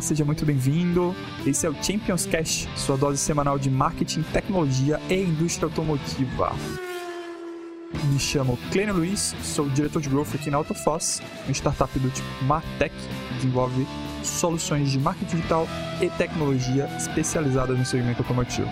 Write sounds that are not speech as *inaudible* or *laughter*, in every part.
Olá, seja muito bem-vindo. Esse é o Champions Cash, sua dose semanal de marketing, tecnologia e indústria automotiva. Me chamo Clênio Luiz, sou diretor de growth aqui na Autofoss, uma startup do tipo Martech, que desenvolve soluções de marketing digital e tecnologia especializadas no segmento automotivo.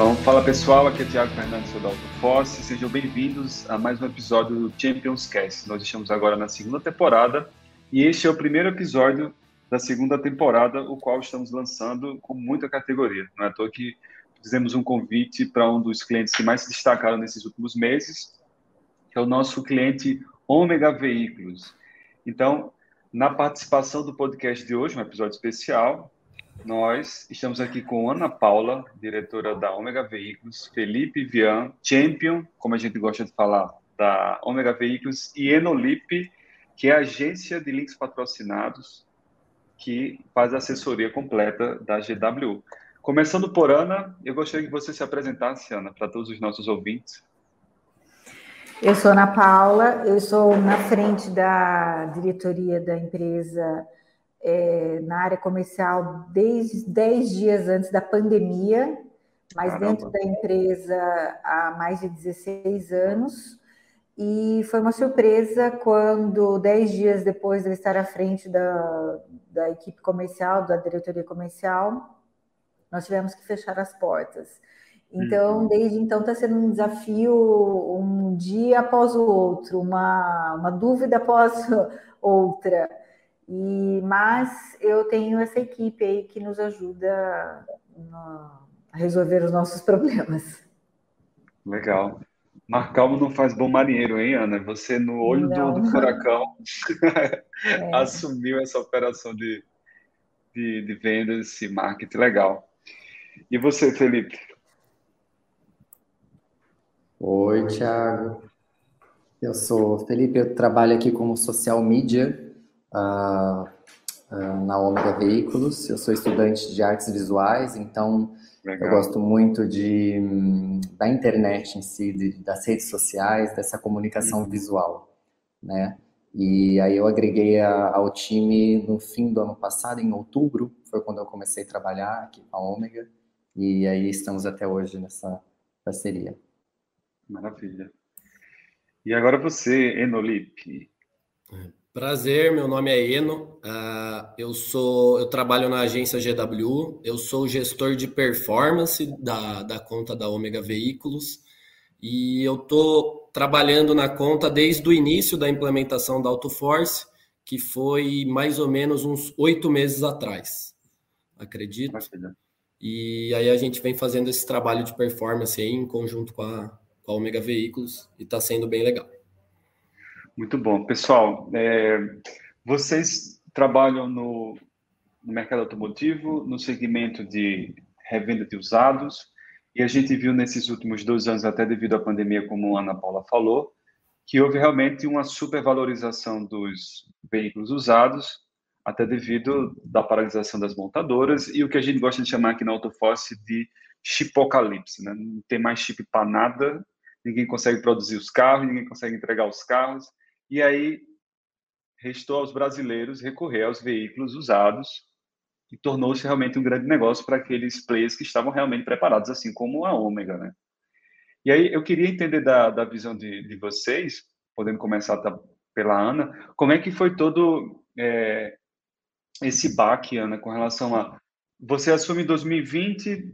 Então, fala pessoal, aqui é Thiago Fernandes, da AutoForce, sejam bem-vindos a mais um episódio do Champions Cast. Nós estamos agora na segunda temporada e este é o primeiro episódio da segunda temporada, o qual estamos lançando com muita categoria. Não é à toa que fizemos um convite para um dos clientes que mais se destacaram nesses últimos meses, que é o nosso cliente Ômega Veículos. Então, na participação do podcast de hoje, um episódio especial, nós estamos aqui com Ana Paula, diretora da Ômega Veículos, Felipe Vian, champion, como a gente gosta de falar, da Ômega Veículos, e Enolip, que é a agência de links patrocinados que faz a assessoria completa da GWU. Começando por Ana, eu gostaria que você se apresentasse, Ana, para todos os nossos ouvintes. Eu sou Ana Paula, eu sou na frente da diretoria da empresa é, na área comercial desde 10 dias antes da pandemia, mas Caramba. dentro da empresa há mais de 16 anos. E foi uma surpresa quando, 10 dias depois de eu estar à frente da, da equipe comercial, da diretoria comercial, nós tivemos que fechar as portas. Então, uhum. desde então, está sendo um desafio, um dia após o outro, uma, uma dúvida após *laughs* outra. E, mas eu tenho essa equipe aí que nos ajuda a resolver os nossos *laughs* problemas. Legal. Mar calmo não faz bom marinheiro, hein, Ana? Você, no olho do, do, *laughs* furacão, é. assumiu essa operação de, de, de vendas e marketing. Legal. E você, Felipe? Oi, Thiago. Eu sou Felipe, eu trabalho aqui como social media uh, uh, na Omega Veículos. Eu sou estudante de artes visuais, então Legal. eu gosto muito de, da internet em si, de, das redes sociais, dessa comunicação uhum. visual, né? E aí eu agreguei a, ao time no fim do ano passado, em outubro, foi quando eu comecei a trabalhar aqui com a Ômega, e aí estamos até hoje nessa parceria. Maravilha. E agora você, Enolip. Prazer, meu nome é Eno. Uh, eu sou, eu trabalho na agência GW. Eu sou gestor de performance da, da conta da Omega Veículos e eu tô trabalhando na conta desde o início da implementação da AutoForce, que foi mais ou menos uns oito meses atrás, acredito. E aí a gente vem fazendo esse trabalho de performance aí em conjunto com a, com a Omega Veículos e está sendo bem legal. Muito bom. Pessoal, é, vocês trabalham no, no mercado automotivo, no segmento de revenda de usados, e a gente viu nesses últimos dois anos, até devido à pandemia, como a Ana Paula falou, que houve realmente uma supervalorização dos veículos usados, até devido da paralisação das montadoras e o que a gente gosta de chamar aqui na Autofosse de chipocalipse, né? Não tem mais chip para nada, ninguém consegue produzir os carros, ninguém consegue entregar os carros, e aí restou aos brasileiros recorrer aos veículos usados e tornou-se realmente um grande negócio para aqueles players que estavam realmente preparados, assim como a Ômega, né? E aí eu queria entender da, da visão de, de vocês, podendo começar pela Ana, como é que foi todo é, esse baque, Ana, com relação a você assume 2020,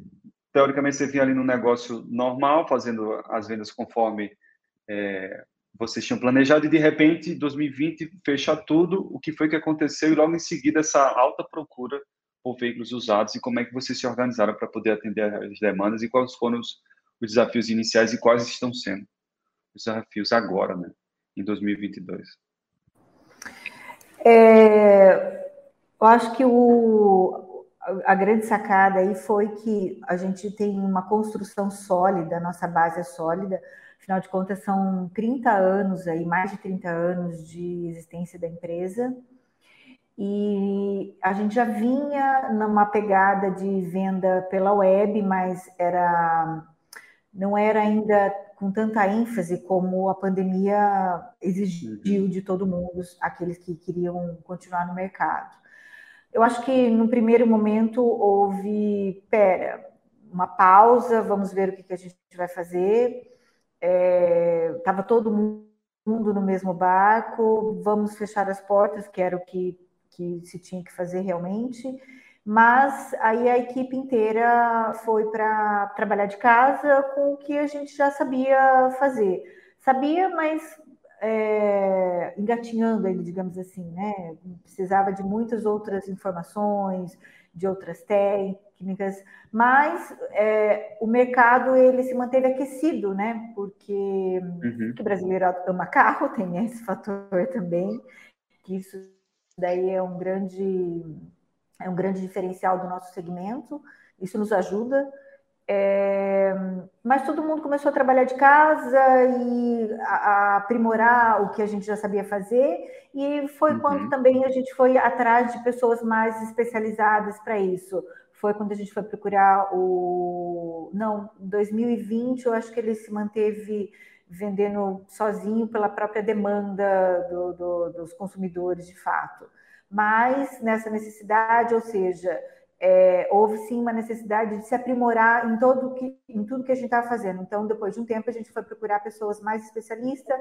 teoricamente você vinha ali no negócio normal, fazendo as vendas conforme é, vocês tinham planejado e de repente 2020 fecha tudo. O que foi que aconteceu e logo em seguida essa alta procura por veículos usados e como é que vocês se organizaram para poder atender as demandas e quais foram os, os desafios iniciais e quais estão sendo os desafios agora, né, em 2022? É, eu acho que o, a grande sacada aí foi que a gente tem uma construção sólida, nossa base é sólida, Afinal de contas, são 30 anos aí, mais de 30 anos de existência da empresa. E a gente já vinha numa pegada de venda pela web, mas era não era ainda com tanta ênfase como a pandemia exigiu uhum. de todo mundo, aqueles que queriam continuar no mercado. Eu acho que no primeiro momento houve, pera, uma pausa, vamos ver o que, a gente vai fazer. Estava é, todo mundo no mesmo barco, vamos fechar as portas, que era o que, que se tinha que fazer realmente. Mas aí a equipe inteira foi para trabalhar de casa com o que a gente já sabia fazer. Sabia, mas é, engatinhando ele, digamos assim, né? Precisava de muitas outras informações, de outras técnicas, mas é, o mercado ele se manteve aquecido, né? Porque, uhum. o brasileiro ama carro, *laughs* tem esse fator também, que isso daí é um grande é um grande diferencial do nosso segmento, isso nos ajuda. É, mas todo mundo começou a trabalhar de casa e a, a, aprimorar o que a gente já sabia fazer, e foi uhum. quando também a gente foi atrás de pessoas mais especializadas para isso. Foi quando a gente foi procurar o. Não, 2020, eu acho que ele se manteve vendendo sozinho pela própria demanda do, do, dos consumidores, de fato mas nessa necessidade, ou seja, é, houve sim uma necessidade de se aprimorar em, todo que, em tudo que a gente estava fazendo. Então, depois de um tempo, a gente foi procurar pessoas mais especialistas,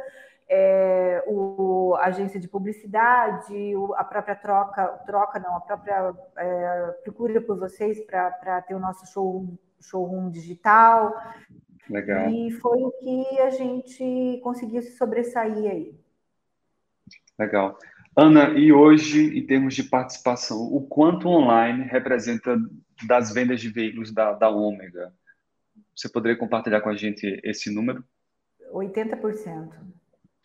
é, o, a agência de publicidade, o, a própria troca, troca não, a própria é, procura por vocês para ter o nosso showroom, showroom digital. Legal. E foi o que a gente conseguiu se sobressair aí. Legal. Ana, e hoje, em termos de participação, o quanto online representa das vendas de veículos da, da Ômega? Você poderia compartilhar com a gente esse número? 80%.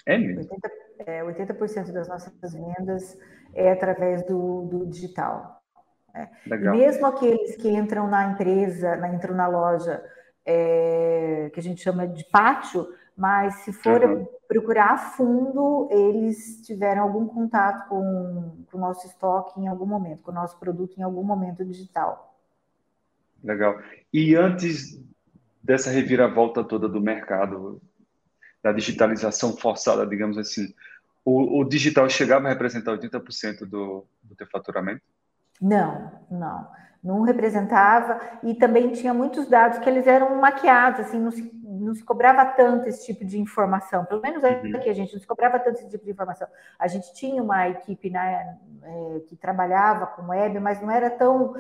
É mesmo? 80%, é, 80 das nossas vendas é através do, do digital. É. Legal. E mesmo aqueles que entram na empresa, na, entram na loja, é, que a gente chama de pátio, mas se for uhum. procurar a fundo, eles tiveram algum contato com, com o nosso estoque em algum momento, com o nosso produto em algum momento digital. Legal. E antes dessa reviravolta toda do mercado, da digitalização forçada, digamos assim, o, o digital chegava a representar 80% do, do teu faturamento? Não, não. Não representava. E também tinha muitos dados que eles eram maquiados, assim, não se não se cobrava tanto esse tipo de informação, pelo menos uhum. aqui a gente não se cobrava tanto esse tipo de informação. A gente tinha uma equipe né, é, que trabalhava com web, mas não era tão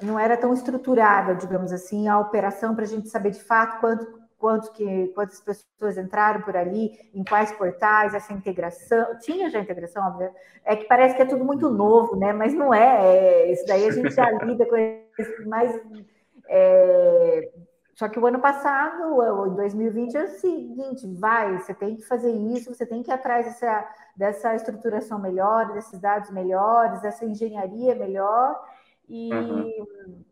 não era tão estruturada, digamos assim, a operação para a gente saber de fato quanto, quanto que, quantas pessoas entraram por ali, em quais portais, essa integração. Tinha já integração, óbvio. É que parece que é tudo muito novo, né? Mas não é. é isso daí a gente já *laughs* lida com isso mais. É, só que o ano passado, em 2020, é o seguinte: vai, você tem que fazer isso, você tem que ir atrás dessa, dessa estruturação melhor, desses dados melhores, dessa engenharia melhor. E uhum.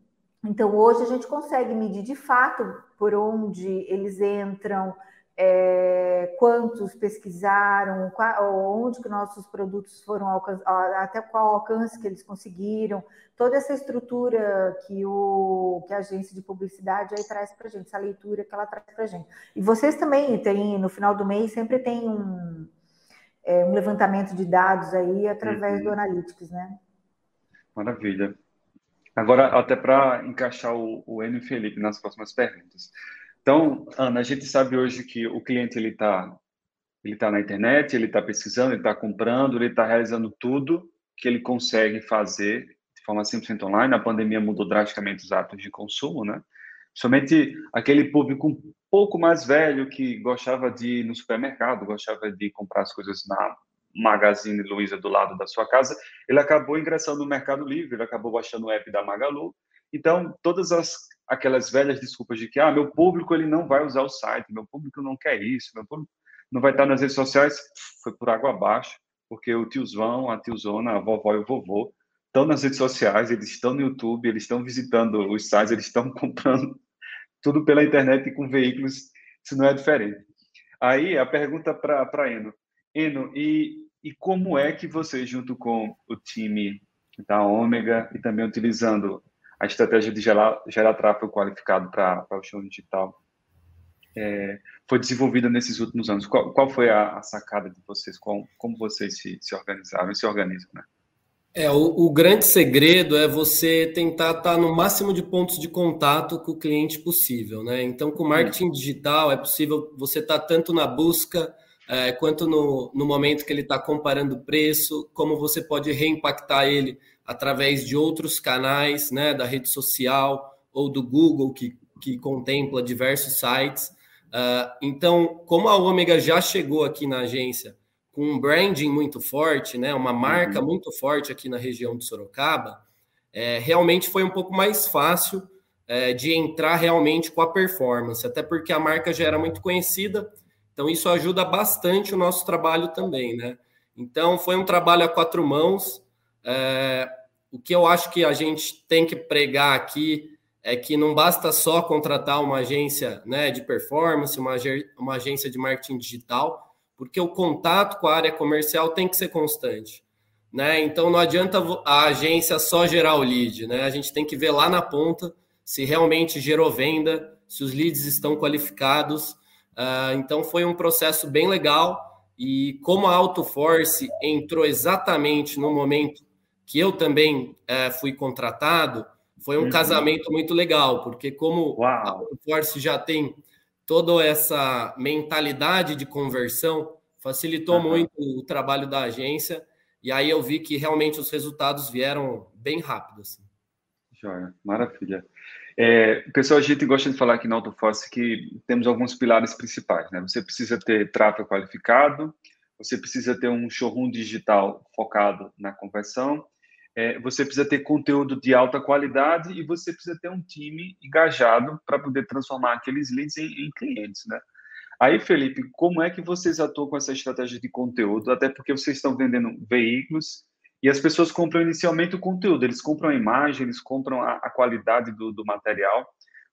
então hoje a gente consegue medir de fato por onde eles entram, é, quantos pesquisaram, qual, onde que nossos produtos foram até qual alcance que eles conseguiram, toda essa estrutura que, o, que a agência de publicidade aí traz para a gente, essa leitura que ela traz para a gente. E vocês também têm, no final do mês, sempre tem um, é, um levantamento de dados aí através uhum. do Analytics, né? Maravilha. Agora, até para encaixar o, o Enio e Felipe nas próximas perguntas. Então, Ana, a gente sabe hoje que o cliente ele está ele tá na internet, ele está pesquisando, ele está comprando, ele está realizando tudo que ele consegue fazer de forma 100% online. A pandemia mudou drasticamente os hábitos de consumo, né? Somente aquele público um pouco mais velho que gostava de ir no supermercado, gostava de comprar as coisas na Magazine Luiza do lado da sua casa, ele acabou ingressando no Mercado Livre, ele acabou baixando o app da Magalu. Então, todas as aquelas velhas desculpas de que ah, meu público ele não vai usar o site, meu público não quer isso, meu público não vai estar nas redes sociais, foi por água abaixo, porque o tiozão, a tiozona, a vovó e o vovô estão nas redes sociais, eles estão no YouTube, eles estão visitando os sites, eles estão *laughs* comprando tudo pela internet e com veículos, isso não é diferente. Aí a pergunta para Eno. Eno, e e como é que você, junto com o time da Ômega e também utilizando a estratégia de gerar, gerar tráfego qualificado para o show digital, é, foi desenvolvida nesses últimos anos? Qual, qual foi a, a, sacada de vocês? Qual, como vocês se, se organizaram e se organizam, né? É, o, o, grande segredo é você tentar estar no máximo de pontos de contato com o cliente possível, né? Então, com marketing digital é possível você estar tanto na busca é, quanto no, no momento que ele está comparando preço, como você pode reimpactar ele através de outros canais, né, da rede social ou do Google, que, que contempla diversos sites. Uh, então, como a Ômega já chegou aqui na agência com um branding muito forte, né, uma marca uhum. muito forte aqui na região de Sorocaba, é, realmente foi um pouco mais fácil é, de entrar realmente com a performance, até porque a marca já era muito conhecida, então isso ajuda bastante o nosso trabalho também, né? Então foi um trabalho a quatro mãos. É, o que eu acho que a gente tem que pregar aqui é que não basta só contratar uma agência né, de performance, uma, uma agência de marketing digital, porque o contato com a área comercial tem que ser constante. Né? Então não adianta a agência só gerar o lead, né? A gente tem que ver lá na ponta se realmente gerou venda, se os leads estão qualificados. Uh, então foi um processo bem legal e como a AutoForce entrou exatamente no momento que eu também uh, fui contratado, foi um uhum. casamento muito legal, porque como Uau. a AutoForce já tem toda essa mentalidade de conversão facilitou uhum. muito o trabalho da agência. E aí eu vi que realmente os resultados vieram bem rápido. Assim. Joia, maravilha. É, pessoal, a gente gosta de falar aqui na AutoForce que temos alguns pilares principais. Né? Você precisa ter tráfego qualificado, você precisa ter um showroom digital focado na conversão é, você precisa ter conteúdo de alta qualidade e você precisa ter um time engajado para poder transformar aqueles leads em, em, clientes, né? Aí, Felipe, como é que vocês atuam com essa estratégia de conteúdo? Até porque vocês estão vendendo veículos e as pessoas compram inicialmente o conteúdo, eles compram a imagem, eles compram a, a qualidade do, do material.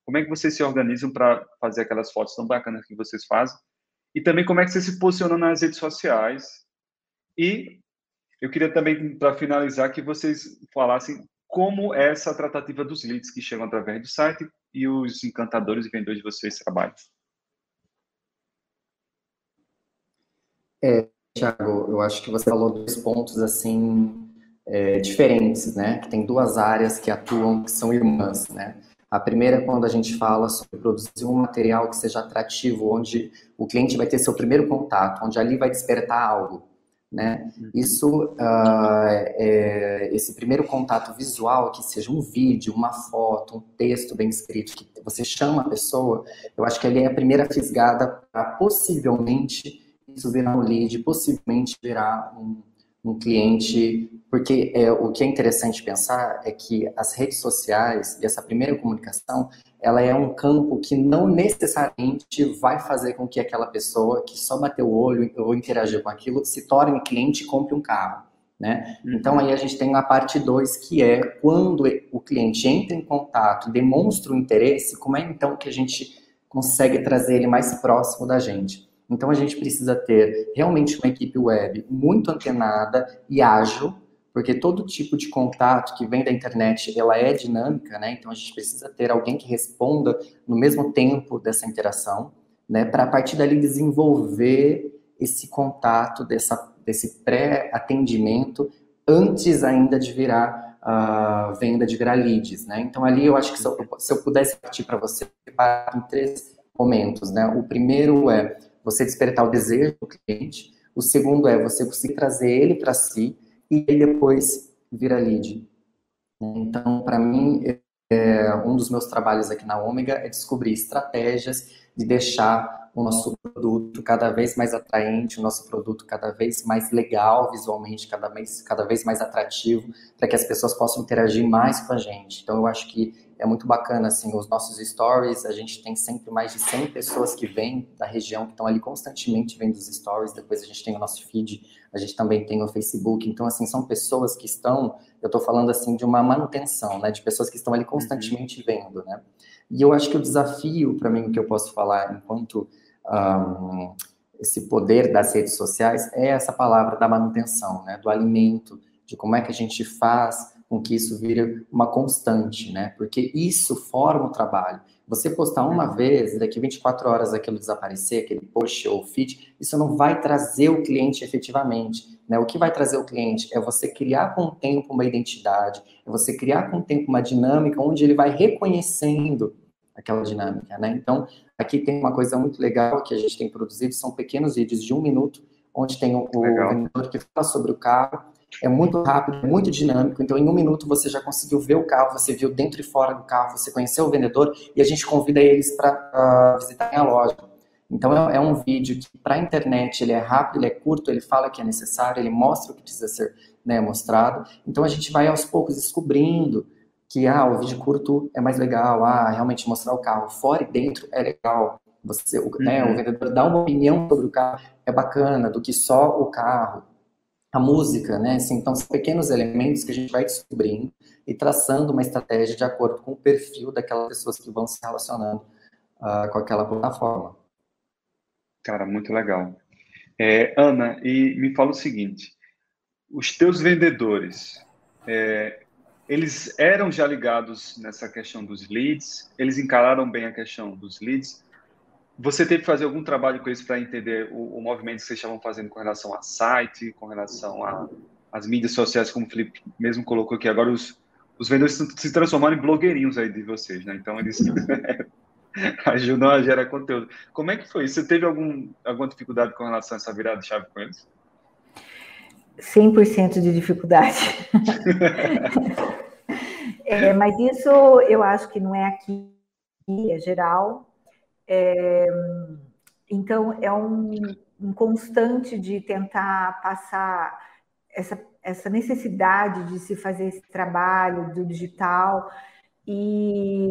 Como é que vocês se organizam para fazer aquelas fotos tão bacanas que vocês fazem? E também como é que vocês se posicionam nas redes sociais? E eu queria também, para finalizar, que vocês falassem como é essa tratativa dos leads que chegam através do site e os encantadores e vendedores de vocês trabalham. É, Thiago, eu acho que você falou dois pontos assim é, diferentes, né? Tem duas áreas que atuam que são irmãs, né? A primeira é quando a gente fala sobre produzir um material que seja atrativo, onde o cliente vai ter seu primeiro contato, onde ali vai despertar algo. Né? Uhum. Isso, uh, é, esse primeiro contato visual, que seja um vídeo, uma foto, um texto bem escrito, que você chama a pessoa, eu acho que ali é a primeira fisgada para possivelmente isso virar um lead, possivelmente virar um, um cliente, porque é, o que é interessante pensar é que as redes sociais e essa primeira comunicação, ela é um campo que não necessariamente vai fazer com que aquela pessoa que só bateu o olho ou interagiu com aquilo se torne cliente e compre um carro. Né? Uhum. Então aí a gente tem a parte 2, que é quando o cliente entra em contato, demonstra o interesse, como é então que a gente consegue trazer ele mais próximo da gente. Então a gente precisa ter realmente uma equipe web muito antenada e ágil, porque todo tipo de contato que vem da internet, ela é dinâmica, né? Então a gente precisa ter alguém que responda no mesmo tempo dessa interação, né? Para a partir dali desenvolver esse contato, dessa, desse pré-atendimento antes ainda de virar a uh, venda, de virar leads, né? Então ali eu acho que se eu, se eu pudesse partir para você, em três momentos, né? O primeiro é você despertar o desejo do cliente. O segundo é você conseguir trazer ele para si e depois vira lead. Então, para mim, é, um dos meus trabalhos aqui na Ômega é descobrir estratégias de deixar o nosso produto cada vez mais atraente, o nosso produto cada vez mais legal visualmente, cada vez, cada vez mais atrativo, para que as pessoas possam interagir mais com a gente. Então, eu acho que é muito bacana, assim, os nossos stories, a gente tem sempre mais de 100 pessoas que vêm da região, que estão ali constantemente vendo os stories, depois a gente tem o nosso feed, a gente também tem o Facebook, então, assim, são pessoas que estão, eu estou falando, assim, de uma manutenção, né, de pessoas que estão ali constantemente vendo, né, e eu acho que o desafio, para mim, que eu posso falar enquanto um, esse poder das redes sociais é essa palavra da manutenção, né, do alimento, de como é que a gente faz com que isso vire uma constante, né? Porque isso forma o trabalho. Você postar uma vez, daqui 24 horas aquilo desaparecer, aquele post ou feed, isso não vai trazer o cliente efetivamente. Né? O que vai trazer o cliente é você criar com o tempo uma identidade, é você criar com o tempo uma dinâmica onde ele vai reconhecendo aquela dinâmica. Né? Então, aqui tem uma coisa muito legal que a gente tem produzido, são pequenos vídeos de um minuto, onde tem o, o vendedor que fala sobre o carro, é muito rápido, é muito dinâmico. Então, em um minuto você já conseguiu ver o carro, você viu dentro e fora do carro, você conheceu o vendedor e a gente convida eles para uh, visitarem a loja. Então, é, é um vídeo que, para a internet, ele é rápido, ele é curto, ele fala que é necessário, ele mostra o que precisa ser né, mostrado. Então, a gente vai aos poucos descobrindo que ah, o vídeo curto é mais legal, ah, realmente mostrar o carro fora e dentro é legal. Você, o, né, o uhum. vendedor dá uma opinião sobre o carro é bacana do que só o carro a música, né? Assim, então, são pequenos elementos que a gente vai descobrindo e traçando uma estratégia de acordo com o perfil daquelas pessoas que vão se relacionando uh, com aquela plataforma. Cara, muito legal. É, Ana, e me fala o seguinte: os teus vendedores, é, eles eram já ligados nessa questão dos leads? Eles encararam bem a questão dos leads? Você teve que fazer algum trabalho com eles para entender o, o, movimento que vocês estavam fazendo com relação a site, com relação às mídias sociais, como o Felipe mesmo colocou aqui. Agora os, os vendedores se transformaram em blogueirinhos aí de vocês, né? Então eles *laughs* ajudam a gerar conteúdo. Como é que foi? Você teve algum, alguma dificuldade com relação a essa virada de chave com eles? 100% de dificuldade. *laughs* *laughs* é, mas isso eu acho que não é aqui, é geral. É, então, é um, um, constante de tentar passar essa, essa necessidade de se fazer esse trabalho do digital e,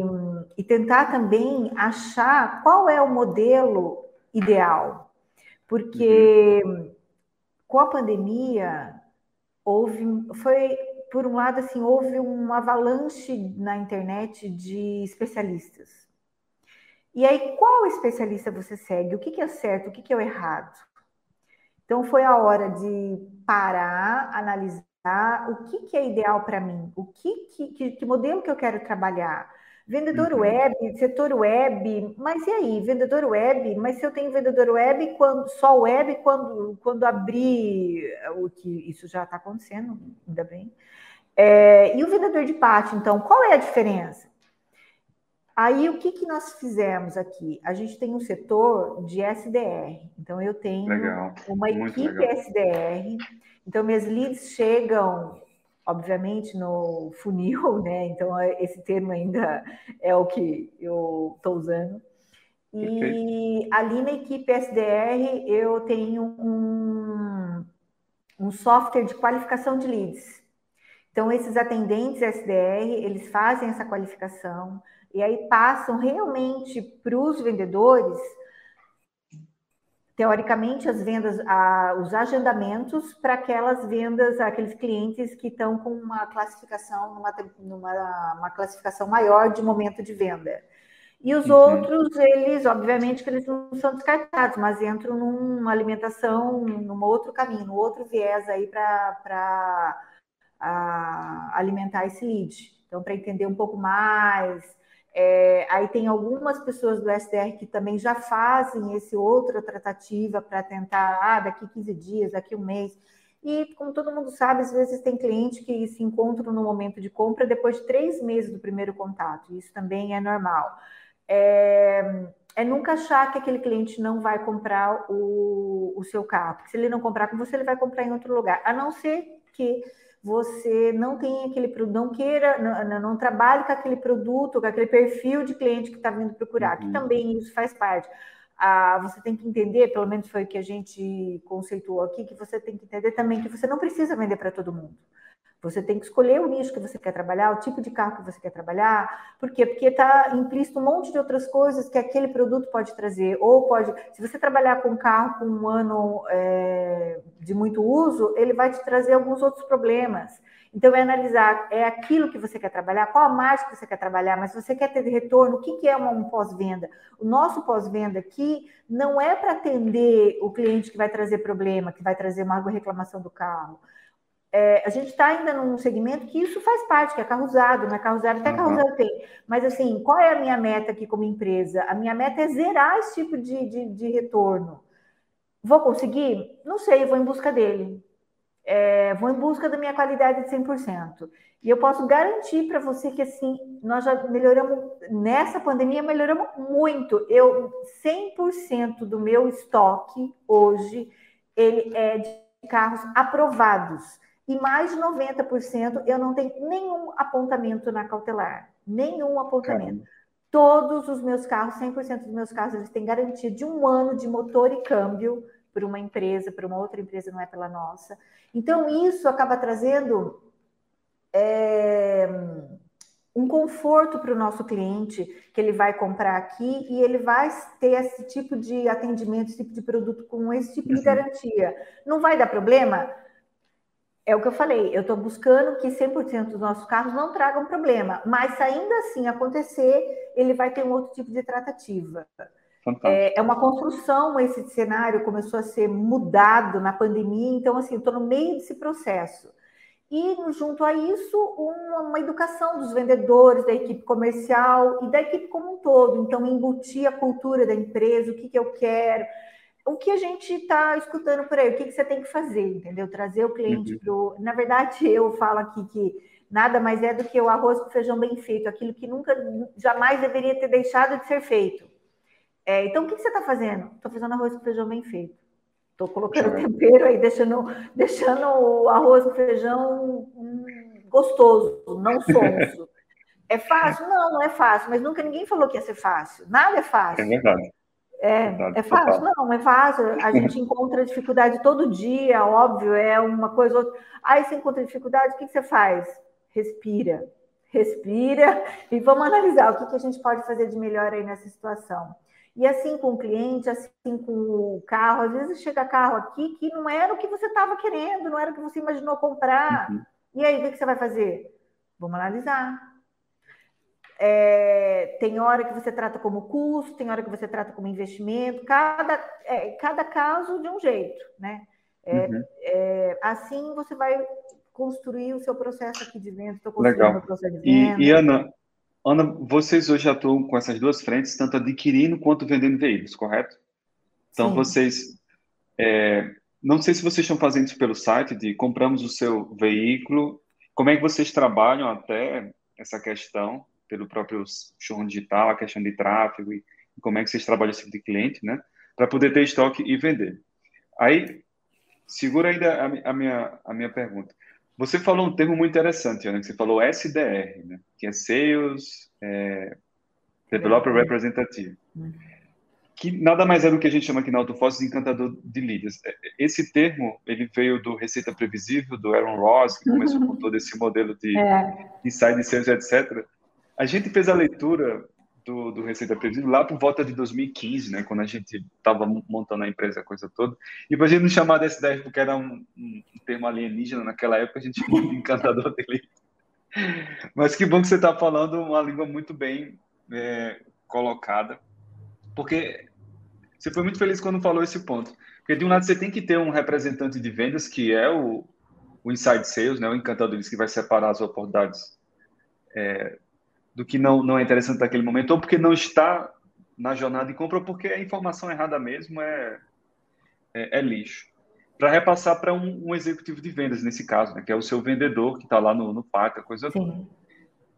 e tentar também achar qual é o modelo ideal. Porque uhum. com a pandemia, houve, foi, por um lado, assim, houve um avalanche na internet de especialistas e aí, qual especialista você segue? O que, que é certo? O que, que é o errado? Então, foi a hora de parar, analisar o que, que é ideal para mim, o que, que, que, modelo que eu quero trabalhar. Vendedor uhum. web, setor web, mas e aí, vendedor web? Mas se eu tenho vendedor web, quando, só web, quando, quando abrir, o que isso já está acontecendo, ainda bem. É, e o vendedor de pátio, então, qual é a diferença? Aí, o que, que nós fizemos aqui? A gente tem um setor de SDR. Então, eu tenho legal. uma equipe legal. SDR. Então, minhas leads chegam, obviamente, no funil, *laughs* né? Então, esse termo ainda é o que eu estou usando. E Perfeito. ali na equipe SDR, eu tenho um, um software de qualificação de leads. Então, esses atendentes SDR, eles fazem essa qualificação, e aí passam realmente para os vendedores, teoricamente, as vendas, a, os agendamentos para aquelas vendas, aqueles clientes que estão com uma classificação, numa, numa uma classificação maior de momento de venda. E os uhum. outros, eles, obviamente, que eles não são descartados, mas entram numa alimentação, num outro caminho, num outro viés aí para alimentar esse lead. Então, para entender um pouco mais, é, aí tem algumas pessoas do SDR que também já fazem esse outra tratativa para tentar, ah, daqui 15 dias, daqui um mês. E, como todo mundo sabe, às vezes tem cliente que se encontram no momento de compra depois de três meses do primeiro contato. Isso também é normal. É, é nunca achar que aquele cliente não vai comprar o, o seu carro. Porque se ele não comprar com você, ele vai comprar em outro lugar. A não ser que você não tem aquele produto, não queira, não, não, trabalhe com aquele produto, com aquele perfil de cliente que está vindo procurar, uhum. que também isso faz parte. Ah, você tem que entender, pelo menos foi o que a gente conceituou aqui, que você tem que entender também que você não precisa vender para todo mundo. Você tem que escolher o nicho que você quer trabalhar, o tipo de carro que você quer trabalhar. Por quê? Porque está implícito um monte de outras coisas que aquele produto pode trazer. Ou pode, se você trabalhar com um carro com um ano é, de muito uso, ele vai te trazer alguns outros problemas. Então, é analisar, é aquilo que você quer trabalhar, qual a margem que você quer trabalhar, mas você quer ter retorno, o que, que é um pós-venda? O nosso pós-venda aqui não é para atender o cliente que vai trazer problema, que vai trazer uma reclamação do carro. É, a gente está ainda num segmento que isso faz parte, que é carro usado, não é carro usado, até uhum. carro usado tem. Mas assim, qual é a minha meta aqui como empresa? A minha meta é zerar esse tipo de, de, de retorno. Vou conseguir? Não sei, vou em busca dele é, vou em busca da minha qualidade de 100%. E eu posso garantir para você que, assim, nós já melhoramos, nessa pandemia, melhoramos muito. Eu, 100% do meu estoque hoje, ele é de carros aprovados. E mais de 90% eu não tenho nenhum apontamento na cautelar. Nenhum apontamento. Caramba. Todos os meus carros, 100% dos meus carros, eles têm garantia de um ano de motor e câmbio por uma empresa, por uma outra empresa, não é pela nossa. Então, isso acaba trazendo é, um conforto para o nosso cliente, que ele vai comprar aqui e ele vai ter esse tipo de atendimento, esse tipo de produto com esse tipo de uhum. garantia. Não vai dar problema? É o que eu falei, eu estou buscando que 100% dos nossos carros não tragam problema, mas se ainda assim acontecer, ele vai ter um outro tipo de tratativa. É, é, uma construção, esse cenário começou a ser mudado na pandemia, então, assim, estou no meio desse processo. E, junto a isso, uma, uma, educação dos vendedores, da equipe comercial e da equipe como um todo. Então, embutir a cultura da empresa, o que, que eu quero, o que a gente está escutando por aí, o que, que você tem que fazer, entendeu? Trazer o cliente uhum. para o. Na verdade, eu falo aqui que nada mais é do que o arroz com feijão bem feito, aquilo que nunca, jamais deveria ter deixado de ser feito. É, então, o que, você está fazendo? Estou fazendo arroz com feijão bem feito. Estou colocando tempero aí, deixando, deixando o arroz com feijão hum, gostoso, não sonso. *laughs* É fácil? Não, não é fácil, mas nunca ninguém falou que ia ser fácil. Nada é fácil. É verdade. É, é fácil? Não, não é fácil. A gente *laughs* encontra dificuldade todo dia, óbvio, é uma coisa ou outra. Aí você encontra dificuldade, o que você faz? Respira. Respira *laughs* e vamos analisar o que a gente pode fazer de melhor aí nessa situação. E assim com o cliente, assim com o carro. Às vezes chega carro aqui que não era o que você estava querendo, não era o que você imaginou comprar. Uhum. E aí, o que você vai fazer? Vamos analisar. É, tem hora que você trata como custo, tem hora que você trata como investimento, cada, é, cada caso de um jeito, né? É, uhum. É, assim você vai construir o seu processo aqui de venda. Estou construindo Legal. o processo de. E, e Ana, Ana, vocês hoje atuam com essas duas frentes, tanto adquirindo quanto vendendo veículos, correto? Então, Sim. vocês. É, não sei se vocês estão fazendo isso pelo site de compramos o seu veículo. Como é que vocês trabalham até essa questão pelo próprio showroom digital, a questão de tráfego e como é que vocês trabalham esse tipo de cliente, né? Para poder ter estoque e vender. Aí, segura ainda a, a, minha, a minha pergunta. Você falou um termo muito interessante, Ana, que você falou SDR, né? que é Sales é, Developer Representative, uhum. que nada mais é do que a gente chama aqui na AutoForce de encantador de leads. É, esse termo, ele veio do Receita Previsível, do Aaron Ross, que começou com todo esse modelo de é. inside sales, etc. A gente fez a leitura do, do Receita Previsível lá por volta de 2015, né, quando a gente estava montando a empresa, a coisa toda. E para a gente não chamar desse 10 porque era um, um, termo alienígena naquela época, a gente chamou de *laughs* encantador dele. Mas que bom que você está falando uma língua muito bem é, colocada, porque você foi muito feliz quando falou esse ponto. Porque de um lado você tem que ter um representante de vendas que é o, o inside sales, né, o encantador que vai separar as oportunidades é, do que não, não é interessante naquele momento, ou porque não está na jornada de compra, ou porque a informação errada mesmo é, é, é lixo. Para repassar para um, um, executivo de vendas, nesse caso, né, que é o seu vendedor que está lá no, no a coisa toda.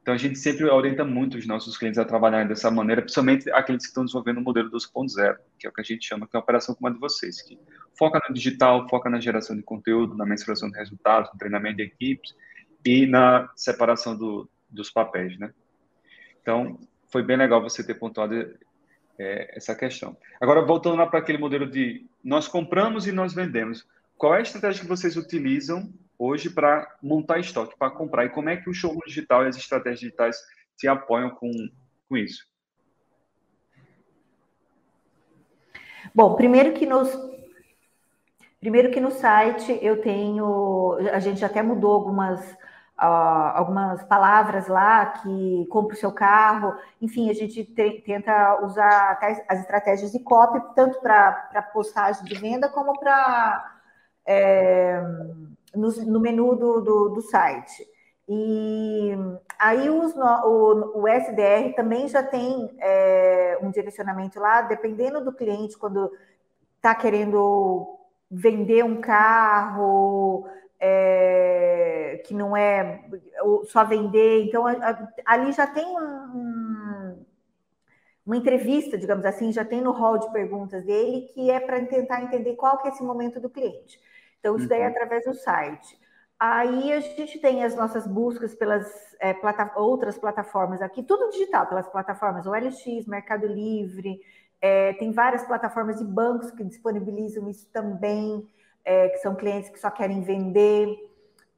Então, a gente sempre orienta muito os nossos clientes a trabalhar dessa maneira, principalmente aqueles que estão desenvolvendo o modelo 2.0, que é o que a gente chama que é a operação como a de vocês, que foca no digital, foca na geração de conteúdo, na mensuração de resultados, no treinamento de equipes e na separação do, dos papéis, né? Então, foi bem legal você ter pontuado é, essa questão. Agora, voltando lá para aquele modelo de nós compramos e nós vendemos. Qual é a estratégia que vocês utilizam hoje para montar estoque, para comprar? E como é que o showroom digital e as estratégias digitais te apoiam com, com isso? Bom, primeiro que nos primeiro que no site eu tenho, a gente até mudou algumas uh, algumas palavras lá que compra o seu carro, enfim, a gente te, tenta usar as estratégias de copy tanto para postagem de venda como para é, no, no, menu do, do, do site. E aí os, o, o, SDR também já tem é, um direcionamento lá, dependendo do cliente, quando está querendo vender um carro é, que não é só vender, então ali já tem um, uma entrevista, digamos assim, já tem no hall de perguntas dele, que é para tentar entender qual que é esse momento do cliente. Então, isso daí é uhum. através do site. Aí a gente tem as nossas buscas pelas é, plata outras plataformas aqui, tudo digital, pelas plataformas OLX, Mercado Livre, é, tem várias plataformas de bancos que disponibilizam isso também, é, que são clientes que só querem vender.